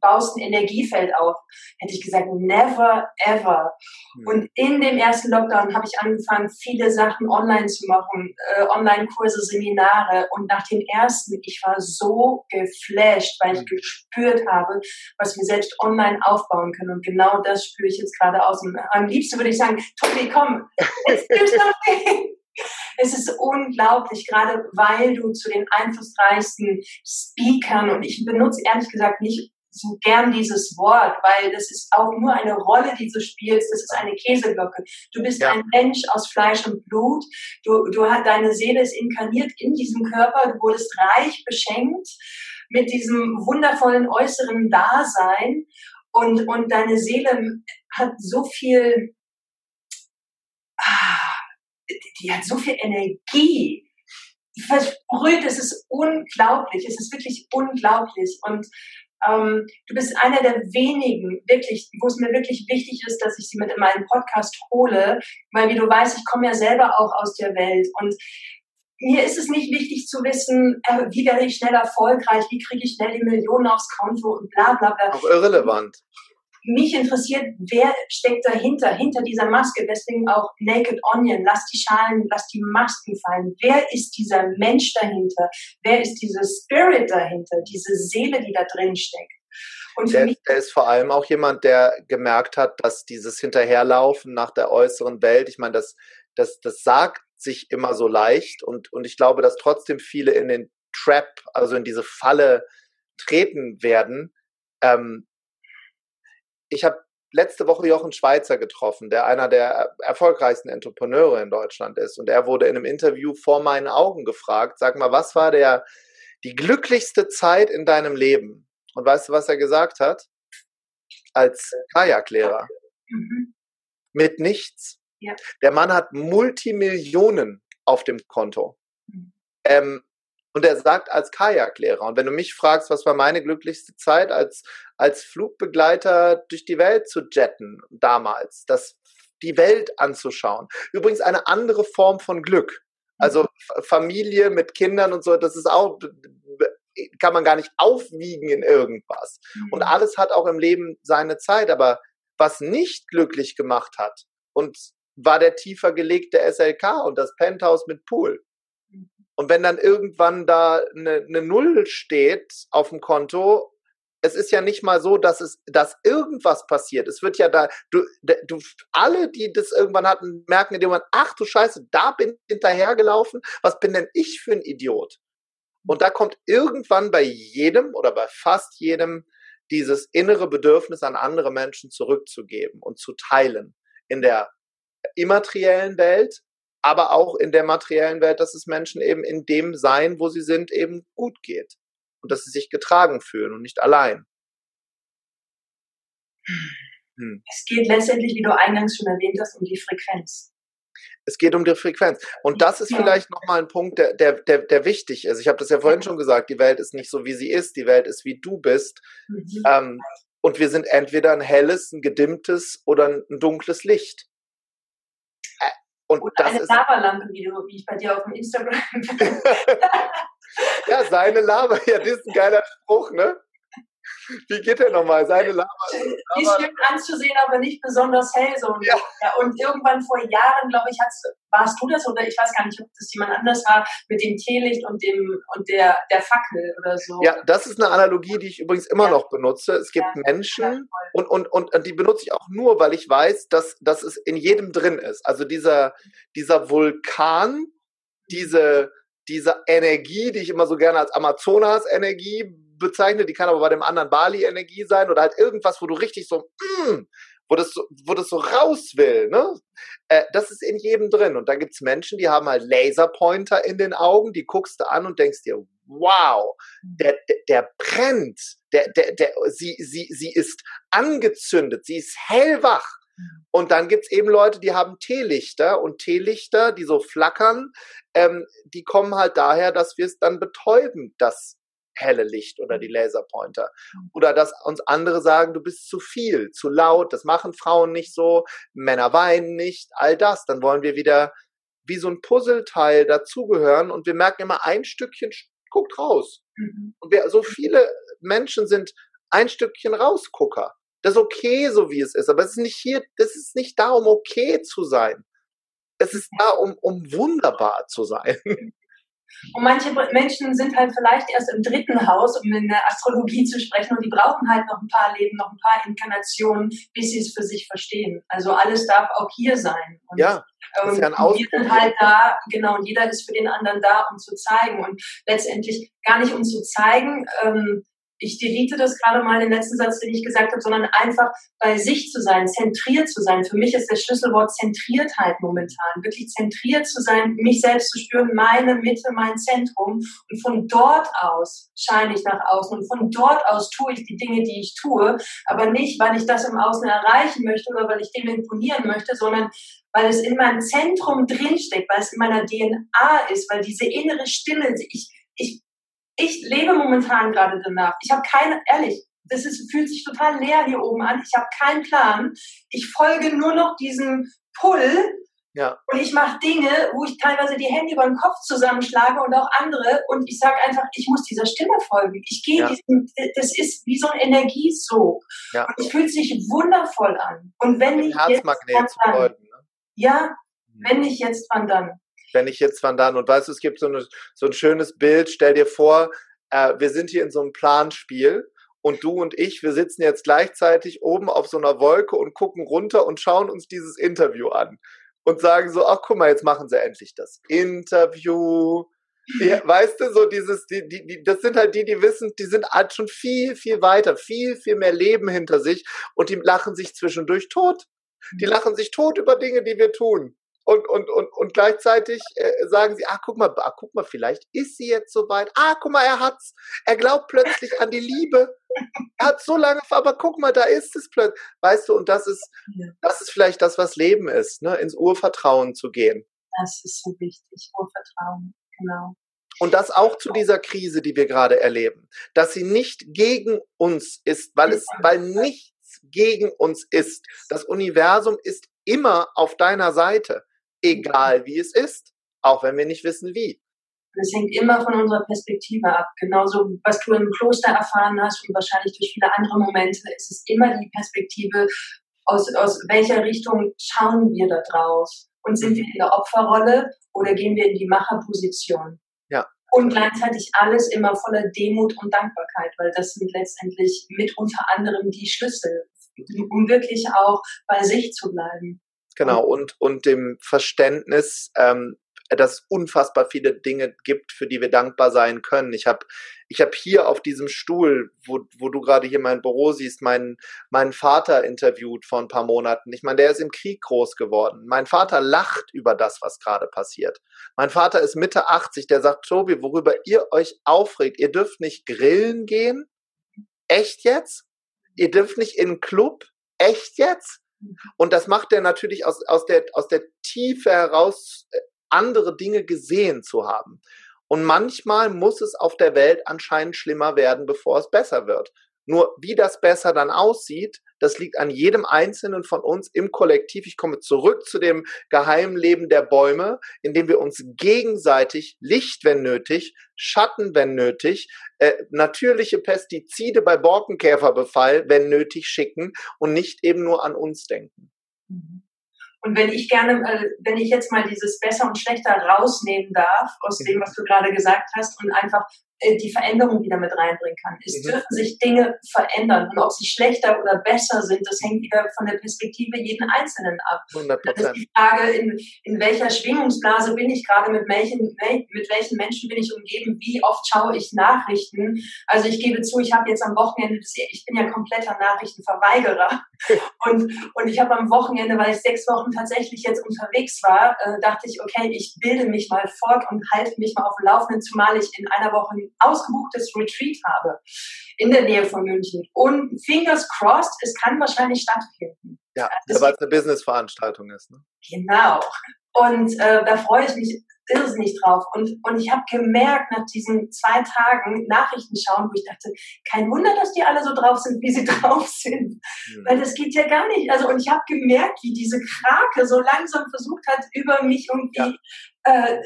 baust ein Energiefeld auf, hätte ich gesagt, never ever. Mhm. Und in dem ersten Lockdown habe ich angefangen, viele Sachen online zu machen, äh, Online-Kurse, Seminare. Und nach dem ersten, ich war so geflasht, weil ich mhm. gespürt habe, was wir selbst online aufbauen können. Und genau das spüre ich jetzt gerade aus. Und am liebsten würde ich sagen, Tobi, komm, let's do something. Es ist unglaublich, gerade weil du zu den einflussreichsten Speakern und ich benutze ehrlich gesagt nicht so gern dieses Wort, weil das ist auch nur eine Rolle, die du spielst. Das ist eine Käseglocke. Du bist ja. ein Mensch aus Fleisch und Blut. Du, du hast, deine Seele ist inkarniert in diesem Körper. Du wurdest reich beschenkt mit diesem wundervollen äußeren Dasein. Und, und deine Seele hat so viel, ah, die hat so viel Energie versprüht. Es ist unglaublich. Es ist wirklich unglaublich. Und ähm, du bist einer der wenigen, wirklich, wo es mir wirklich wichtig ist, dass ich sie mit in meinen Podcast hole, weil wie du weißt, ich komme ja selber auch aus der Welt und mir ist es nicht wichtig zu wissen, äh, wie werde ich schnell erfolgreich, wie kriege ich schnell die Millionen aufs Konto und bla bla bla. Auch irrelevant mich interessiert, wer steckt dahinter, hinter dieser Maske. Deswegen auch Naked Onion. Lass die Schalen, lass die Masken fallen. Wer ist dieser Mensch dahinter? Wer ist dieses Spirit dahinter? Diese Seele, die da drin steckt? Und der, der ist vor allem auch jemand, der gemerkt hat, dass dieses Hinterherlaufen nach der äußeren Welt, ich meine, das, das, das sagt sich immer so leicht und, und ich glaube, dass trotzdem viele in den Trap, also in diese Falle treten werden, ähm, ich habe letzte Woche Jochen Schweizer getroffen, der einer der erfolgreichsten Entrepreneure in Deutschland ist. Und er wurde in einem Interview vor meinen Augen gefragt, sag mal, was war der, die glücklichste Zeit in deinem Leben? Und weißt du, was er gesagt hat? Als Kajaklehrer. Mhm. Mit nichts. Ja. Der Mann hat Multimillionen auf dem Konto. Mhm. Ähm, und er sagt als Kajaklehrer. Und wenn du mich fragst, was war meine glücklichste Zeit als, als Flugbegleiter durch die Welt zu jetten damals, das, die Welt anzuschauen. Übrigens eine andere Form von Glück. Also mhm. Familie mit Kindern und so, das ist auch, kann man gar nicht aufwiegen in irgendwas. Mhm. Und alles hat auch im Leben seine Zeit. Aber was nicht glücklich gemacht hat und war der tiefer gelegte SLK und das Penthouse mit Pool. Und wenn dann irgendwann da eine, eine Null steht auf dem Konto, es ist ja nicht mal so, dass es, dass irgendwas passiert. Es wird ja da, du, du, alle, die das irgendwann hatten, merken in dem Moment, ach du Scheiße, da bin ich hinterhergelaufen. Was bin denn ich für ein Idiot? Und da kommt irgendwann bei jedem oder bei fast jedem dieses innere Bedürfnis an andere Menschen zurückzugeben und zu teilen. In der immateriellen Welt, aber auch in der materiellen Welt, dass es Menschen eben in dem Sein, wo sie sind, eben gut geht. Und dass sie sich getragen fühlen und nicht allein. Hm. Es geht letztendlich, wie du eingangs schon erwähnt hast, um die Frequenz. Es geht um die Frequenz. Und das ist vielleicht nochmal ein Punkt, der, der, der, der wichtig ist. Ich habe das ja vorhin schon gesagt, die Welt ist nicht so, wie sie ist, die Welt ist, wie du bist. Mhm. Ähm, und wir sind entweder ein helles, ein gedimmtes oder ein dunkles Licht. Und Oder eine Lavalampe, wie, wie ich bei dir auf dem Instagram. ja, seine Lava, ja, das ist ein geiler Spruch, ne? Wie geht der nochmal? Seine Lava. Die ist schön anzusehen, aber nicht besonders hell. So. Ja. ja. Und irgendwann vor Jahren, glaube ich, warst du das oder ich weiß gar nicht, ob das jemand anders war, mit dem Teelicht und dem und der, der Fackel oder so. Ja, das ist eine Analogie, die ich übrigens immer ja. noch benutze. Es gibt ja, Menschen und, und, und, und die benutze ich auch nur, weil ich weiß, dass, dass es in jedem drin ist. Also dieser, dieser Vulkan, diese, diese Energie, die ich immer so gerne als Amazonas-Energie bezeichne, die kann aber bei dem anderen Bali-Energie sein oder halt irgendwas, wo du richtig so, mm, wo das so, wo das so raus will, ne? Äh, das ist in jedem drin. Und da gibt's Menschen, die haben halt Laserpointer in den Augen, die guckst du an und denkst dir, wow, der, der, der brennt, der, der, der, sie, sie, sie ist angezündet, sie ist hellwach. Und dann gibt's eben Leute, die haben Teelichter und Teelichter, die so flackern, ähm, die kommen halt daher, dass wir es dann betäuben, das helle Licht oder die Laserpointer. Mhm. Oder dass uns andere sagen, du bist zu viel, zu laut, das machen Frauen nicht so, Männer weinen nicht, all das. Dann wollen wir wieder wie so ein Puzzleteil dazugehören und wir merken immer ein Stückchen guckt raus. Mhm. Und wir, so viele Menschen sind ein Stückchen Rausgucker. Das ist okay, so wie es ist, aber es ist nicht hier, das ist nicht da, um okay zu sein. Es ist da, um, um wunderbar zu sein. Und manche Menschen sind halt vielleicht erst im dritten Haus, um in der Astrologie zu sprechen, und die brauchen halt noch ein paar Leben, noch ein paar Inkarnationen, bis sie es für sich verstehen. Also alles darf auch hier sein. Und, ja, das ist ja ein ähm, wir sind halt da, genau, und jeder ist für den anderen da, um zu zeigen. Und letztendlich gar nicht um zu zeigen, ähm, ich delete das gerade mal den letzten Satz, den ich gesagt habe, sondern einfach bei sich zu sein, zentriert zu sein. Für mich ist das Schlüsselwort Zentriertheit momentan. Wirklich zentriert zu sein, mich selbst zu spüren, meine Mitte, mein Zentrum. Und von dort aus scheine ich nach außen. Und von dort aus tue ich die Dinge, die ich tue. Aber nicht, weil ich das im Außen erreichen möchte oder weil ich dem imponieren möchte, sondern weil es in meinem Zentrum drinsteckt, weil es in meiner DNA ist, weil diese innere Stimme, ich, ich ich lebe momentan gerade danach. Ich habe keine, ehrlich, das ist, fühlt sich total leer hier oben an. Ich habe keinen Plan. Ich folge nur noch diesem Pull. Ja. Und ich mache Dinge, wo ich teilweise die Hände über den Kopf zusammenschlage und auch andere. Und ich sage einfach, ich muss dieser Stimme folgen. Ich gehe ja. diesem, das ist wie so ein Energiesog. Ja. Und es fühlt sich wundervoll an. Und wenn ich jetzt, wann dann, bedeuten, ne? ja, mhm. wenn nicht jetzt, wann dann? Wenn ich jetzt Van dann und weißt du, es gibt so, eine, so ein schönes Bild, stell dir vor, äh, wir sind hier in so einem Planspiel und du und ich, wir sitzen jetzt gleichzeitig oben auf so einer Wolke und gucken runter und schauen uns dieses Interview an und sagen so, ach guck mal, jetzt machen sie endlich das Interview. Die, weißt du, so dieses, die, die, die, das sind halt die, die wissen, die sind halt schon viel, viel weiter, viel, viel mehr Leben hinter sich und die lachen sich zwischendurch tot. Die mhm. lachen sich tot über Dinge, die wir tun und, und, und, und gleichzeitig äh, sagen sie, ah, guck mal, ah, guck mal, vielleicht ist sie jetzt soweit. Ah, guck mal, er hat's. Er glaubt plötzlich an die Liebe. Er hat so lange, aber guck mal, da ist es plötzlich. Weißt du, und das ist, das ist vielleicht das, was Leben ist, ne? ins Urvertrauen zu gehen. Das ist so wichtig, Urvertrauen, genau. Und das auch zu dieser Krise, die wir gerade erleben, dass sie nicht gegen uns ist, weil es, weil nichts gegen uns ist. Das Universum ist immer auf deiner Seite egal wie es ist, auch wenn wir nicht wissen wie. Das hängt immer von unserer Perspektive ab. Genauso, was du im Kloster erfahren hast und wahrscheinlich durch viele andere Momente, ist es immer die Perspektive, aus, aus welcher Richtung schauen wir da draus? Und sind wir in der Opferrolle oder gehen wir in die Macherposition? Ja. Und gleichzeitig alles immer voller Demut und Dankbarkeit, weil das sind letztendlich mit unter anderem die Schlüssel, um wirklich auch bei sich zu bleiben. Genau, und, und dem Verständnis, ähm, dass es unfassbar viele Dinge gibt, für die wir dankbar sein können. Ich habe ich hab hier auf diesem Stuhl, wo, wo du gerade hier mein Büro siehst, meinen, meinen Vater interviewt vor ein paar Monaten. Ich meine, der ist im Krieg groß geworden. Mein Vater lacht über das, was gerade passiert. Mein Vater ist Mitte 80, der sagt, Tobi, worüber ihr euch aufregt, ihr dürft nicht grillen gehen? Echt jetzt? Ihr dürft nicht in einen Club? Echt jetzt? Und das macht er natürlich aus, aus, der, aus der Tiefe heraus, äh, andere Dinge gesehen zu haben. Und manchmal muss es auf der Welt anscheinend schlimmer werden, bevor es besser wird. Nur wie das besser dann aussieht, das liegt an jedem Einzelnen von uns im Kollektiv. Ich komme zurück zu dem geheimen Leben der Bäume, in dem wir uns gegenseitig Licht, wenn nötig, Schatten, wenn nötig, äh, natürliche Pestizide bei Borkenkäferbefall, wenn nötig, schicken und nicht eben nur an uns denken. Mhm. Und wenn ich gerne, äh, wenn ich jetzt mal dieses besser und schlechter rausnehmen darf aus dem, was du gerade gesagt hast und einfach die Veränderung wieder mit reinbringen kann. Es mhm. dürfen sich Dinge verändern und ob sie schlechter oder besser sind, das hängt wieder von der Perspektive jeden Einzelnen ab. 100%. Das ist die Frage, in, in welcher Schwingungsblase bin ich gerade, mit welchen, mit welchen Menschen bin ich umgeben, wie oft schaue ich Nachrichten. Also ich gebe zu, ich habe jetzt am Wochenende, ich bin ja kompletter Nachrichtenverweigerer und, und ich habe am Wochenende, weil ich sechs Wochen tatsächlich jetzt unterwegs war, äh, dachte ich, okay, ich bilde mich mal fort und halte mich mal auf dem Laufenden, zumal ich in einer Woche ausgebuchtes Retreat habe in der Nähe von München. Und fingers crossed, es kann wahrscheinlich stattfinden. Ja, also weil es eine Business-Veranstaltung ist. Ne? Genau. Und äh, da freue ich mich irrsinnig drauf. Und, und ich habe gemerkt nach diesen zwei Tagen Nachrichten schauen, wo ich dachte, kein Wunder, dass die alle so drauf sind, wie sie drauf sind. Mhm. Weil das geht ja gar nicht. Also, und ich habe gemerkt, wie diese Krake so langsam versucht hat, über mich irgendwie ja äh,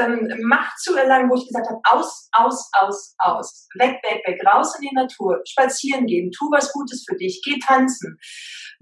ähm, Macht zu erlangen, wo ich gesagt habe, aus, aus, aus, aus, weg, weg, weg, raus in die Natur, spazieren gehen, tu was Gutes für dich, geh tanzen,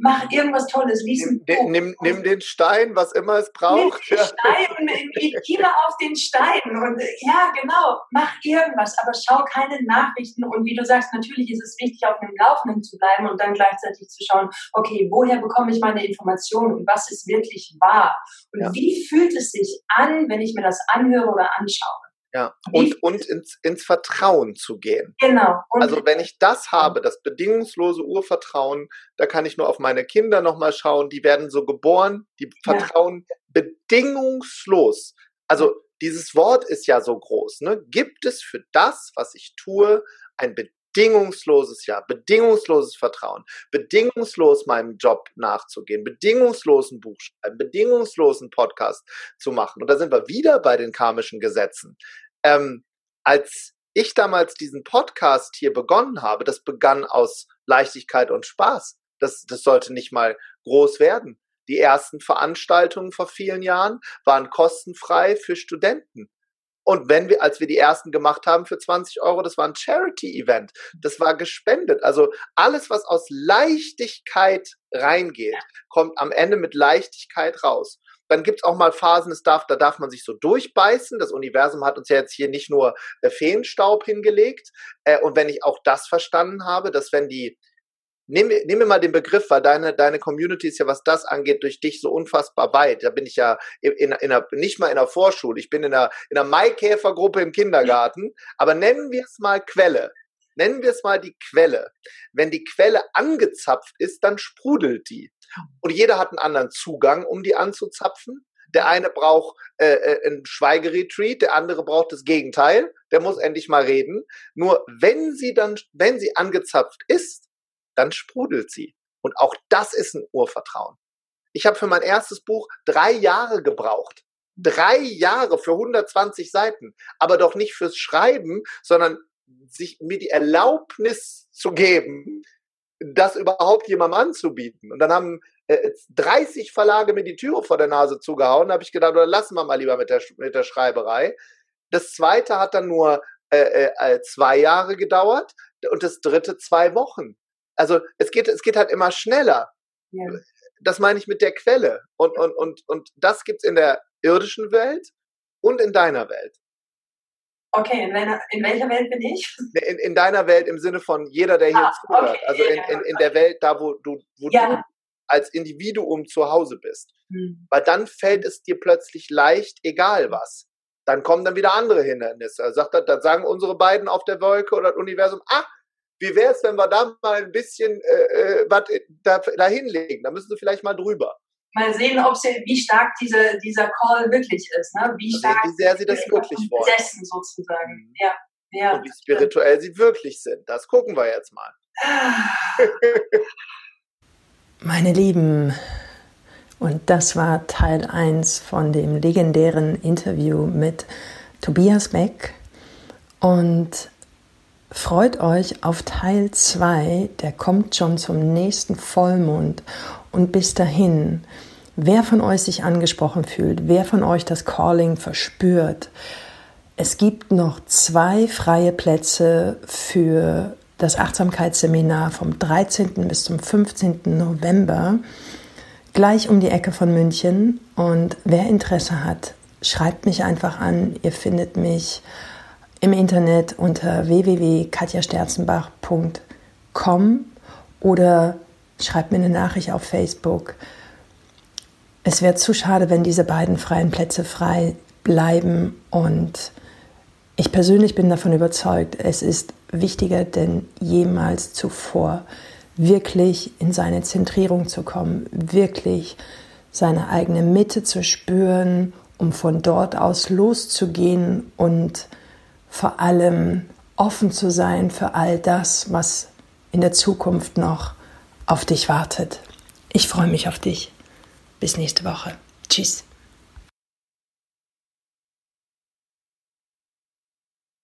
mach irgendwas Tolles, lies ein Buch. Nimm, nimm den Stein, was immer es braucht. Nimm den Stein und gehe auf den Stein und ja, genau, mach irgendwas, aber schau keine Nachrichten und wie du sagst, natürlich ist es wichtig, auf dem Laufenden zu bleiben und dann gleichzeitig zu schauen, okay, woher bekomme ich meine Informationen und was ist wirklich wahr und ja. wie fühlt es sich an, wenn ich mir das anhöre oder anschaue. Ja, und, und ins, ins Vertrauen zu gehen. Genau. Und also wenn ich das habe, das bedingungslose Urvertrauen, da kann ich nur auf meine Kinder nochmal schauen, die werden so geboren, die vertrauen ja. bedingungslos. Also dieses Wort ist ja so groß. Ne? Gibt es für das, was ich tue, ein bedingungsloses Ja, bedingungsloses Vertrauen, bedingungslos meinem Job nachzugehen, bedingungslosen Buch schreiben, bedingungslosen Podcast zu machen. Und da sind wir wieder bei den karmischen Gesetzen. Ähm, als ich damals diesen Podcast hier begonnen habe, das begann aus Leichtigkeit und Spaß. Das, das sollte nicht mal groß werden. Die ersten Veranstaltungen vor vielen Jahren waren kostenfrei für Studenten. Und wenn wir, als wir die ersten gemacht haben für 20 Euro, das war ein Charity-Event. Das war gespendet. Also alles, was aus Leichtigkeit reingeht, kommt am Ende mit Leichtigkeit raus. Dann gibt es auch mal Phasen, es darf, da darf man sich so durchbeißen. Das Universum hat uns ja jetzt hier nicht nur äh, Feenstaub hingelegt. Äh, und wenn ich auch das verstanden habe, dass wenn die Nimm, nimm mir mal den Begriff, weil deine, deine Community ist ja, was das angeht, durch dich so unfassbar weit. Da bin ich ja in, in, in einer, nicht mal in der Vorschule, ich bin in einer, in einer Maikäfergruppe im Kindergarten. Aber nennen wir es mal Quelle. Nennen wir es mal die Quelle. Wenn die Quelle angezapft ist, dann sprudelt die. Und jeder hat einen anderen Zugang, um die anzuzapfen. Der eine braucht äh, äh ein Schweigeretreat, der andere braucht das Gegenteil. Der muss endlich mal reden. Nur wenn sie dann, wenn sie angezapft ist, dann sprudelt sie. Und auch das ist ein Urvertrauen. Ich habe für mein erstes Buch drei Jahre gebraucht. Drei Jahre für 120 Seiten. Aber doch nicht fürs Schreiben, sondern sich mir die Erlaubnis zu geben, das überhaupt jemandem anzubieten. Und dann haben äh, 30 Verlage mir die Türe vor der Nase zugehauen. Da habe ich gedacht, oder lassen wir mal lieber mit der, mit der Schreiberei. Das zweite hat dann nur äh, äh, zwei Jahre gedauert und das dritte zwei Wochen. Also es geht, es geht halt immer schneller. Ja. Das meine ich mit der Quelle. Und, und, und, und das gibt es in der irdischen Welt und in deiner Welt. Okay, in, deiner, in welcher Welt bin ich? In, in deiner Welt im Sinne von jeder, der hier ah, zuhört. Okay, also in, in, in der Welt, da wo du, wo ja. du als Individuum zu Hause bist. Hm. Weil dann fällt es dir plötzlich leicht, egal was. Dann kommen dann wieder andere Hindernisse. Sagt, dann sagen unsere beiden auf der Wolke oder das Universum, ah, wie wäre es, wenn wir da mal ein bisschen äh, äh was da, da hinlegen? Da müssen Sie vielleicht mal drüber. Mal sehen, ob sie, wie stark diese, dieser Call wirklich ist, ne? wie stark also wie sehr sie das wirklich wollen. Besessen sozusagen. Mhm. Ja, ja. Und wie spirituell sie wirklich sind. Das gucken wir jetzt mal. Meine Lieben, und das war Teil 1 von dem legendären Interview mit Tobias Beck. Und Freut euch auf Teil 2, der kommt schon zum nächsten Vollmond. Und bis dahin, wer von euch sich angesprochen fühlt, wer von euch das Calling verspürt, es gibt noch zwei freie Plätze für das Achtsamkeitsseminar vom 13. bis zum 15. November, gleich um die Ecke von München. Und wer Interesse hat, schreibt mich einfach an. Ihr findet mich im Internet unter www.katjasterzenbach.com oder schreibt mir eine Nachricht auf Facebook. Es wäre zu schade, wenn diese beiden freien Plätze frei bleiben und ich persönlich bin davon überzeugt, es ist wichtiger denn jemals zuvor, wirklich in seine Zentrierung zu kommen, wirklich seine eigene Mitte zu spüren, um von dort aus loszugehen und vor allem offen zu sein für all das, was in der Zukunft noch auf dich wartet. Ich freue mich auf dich. Bis nächste Woche. Tschüss.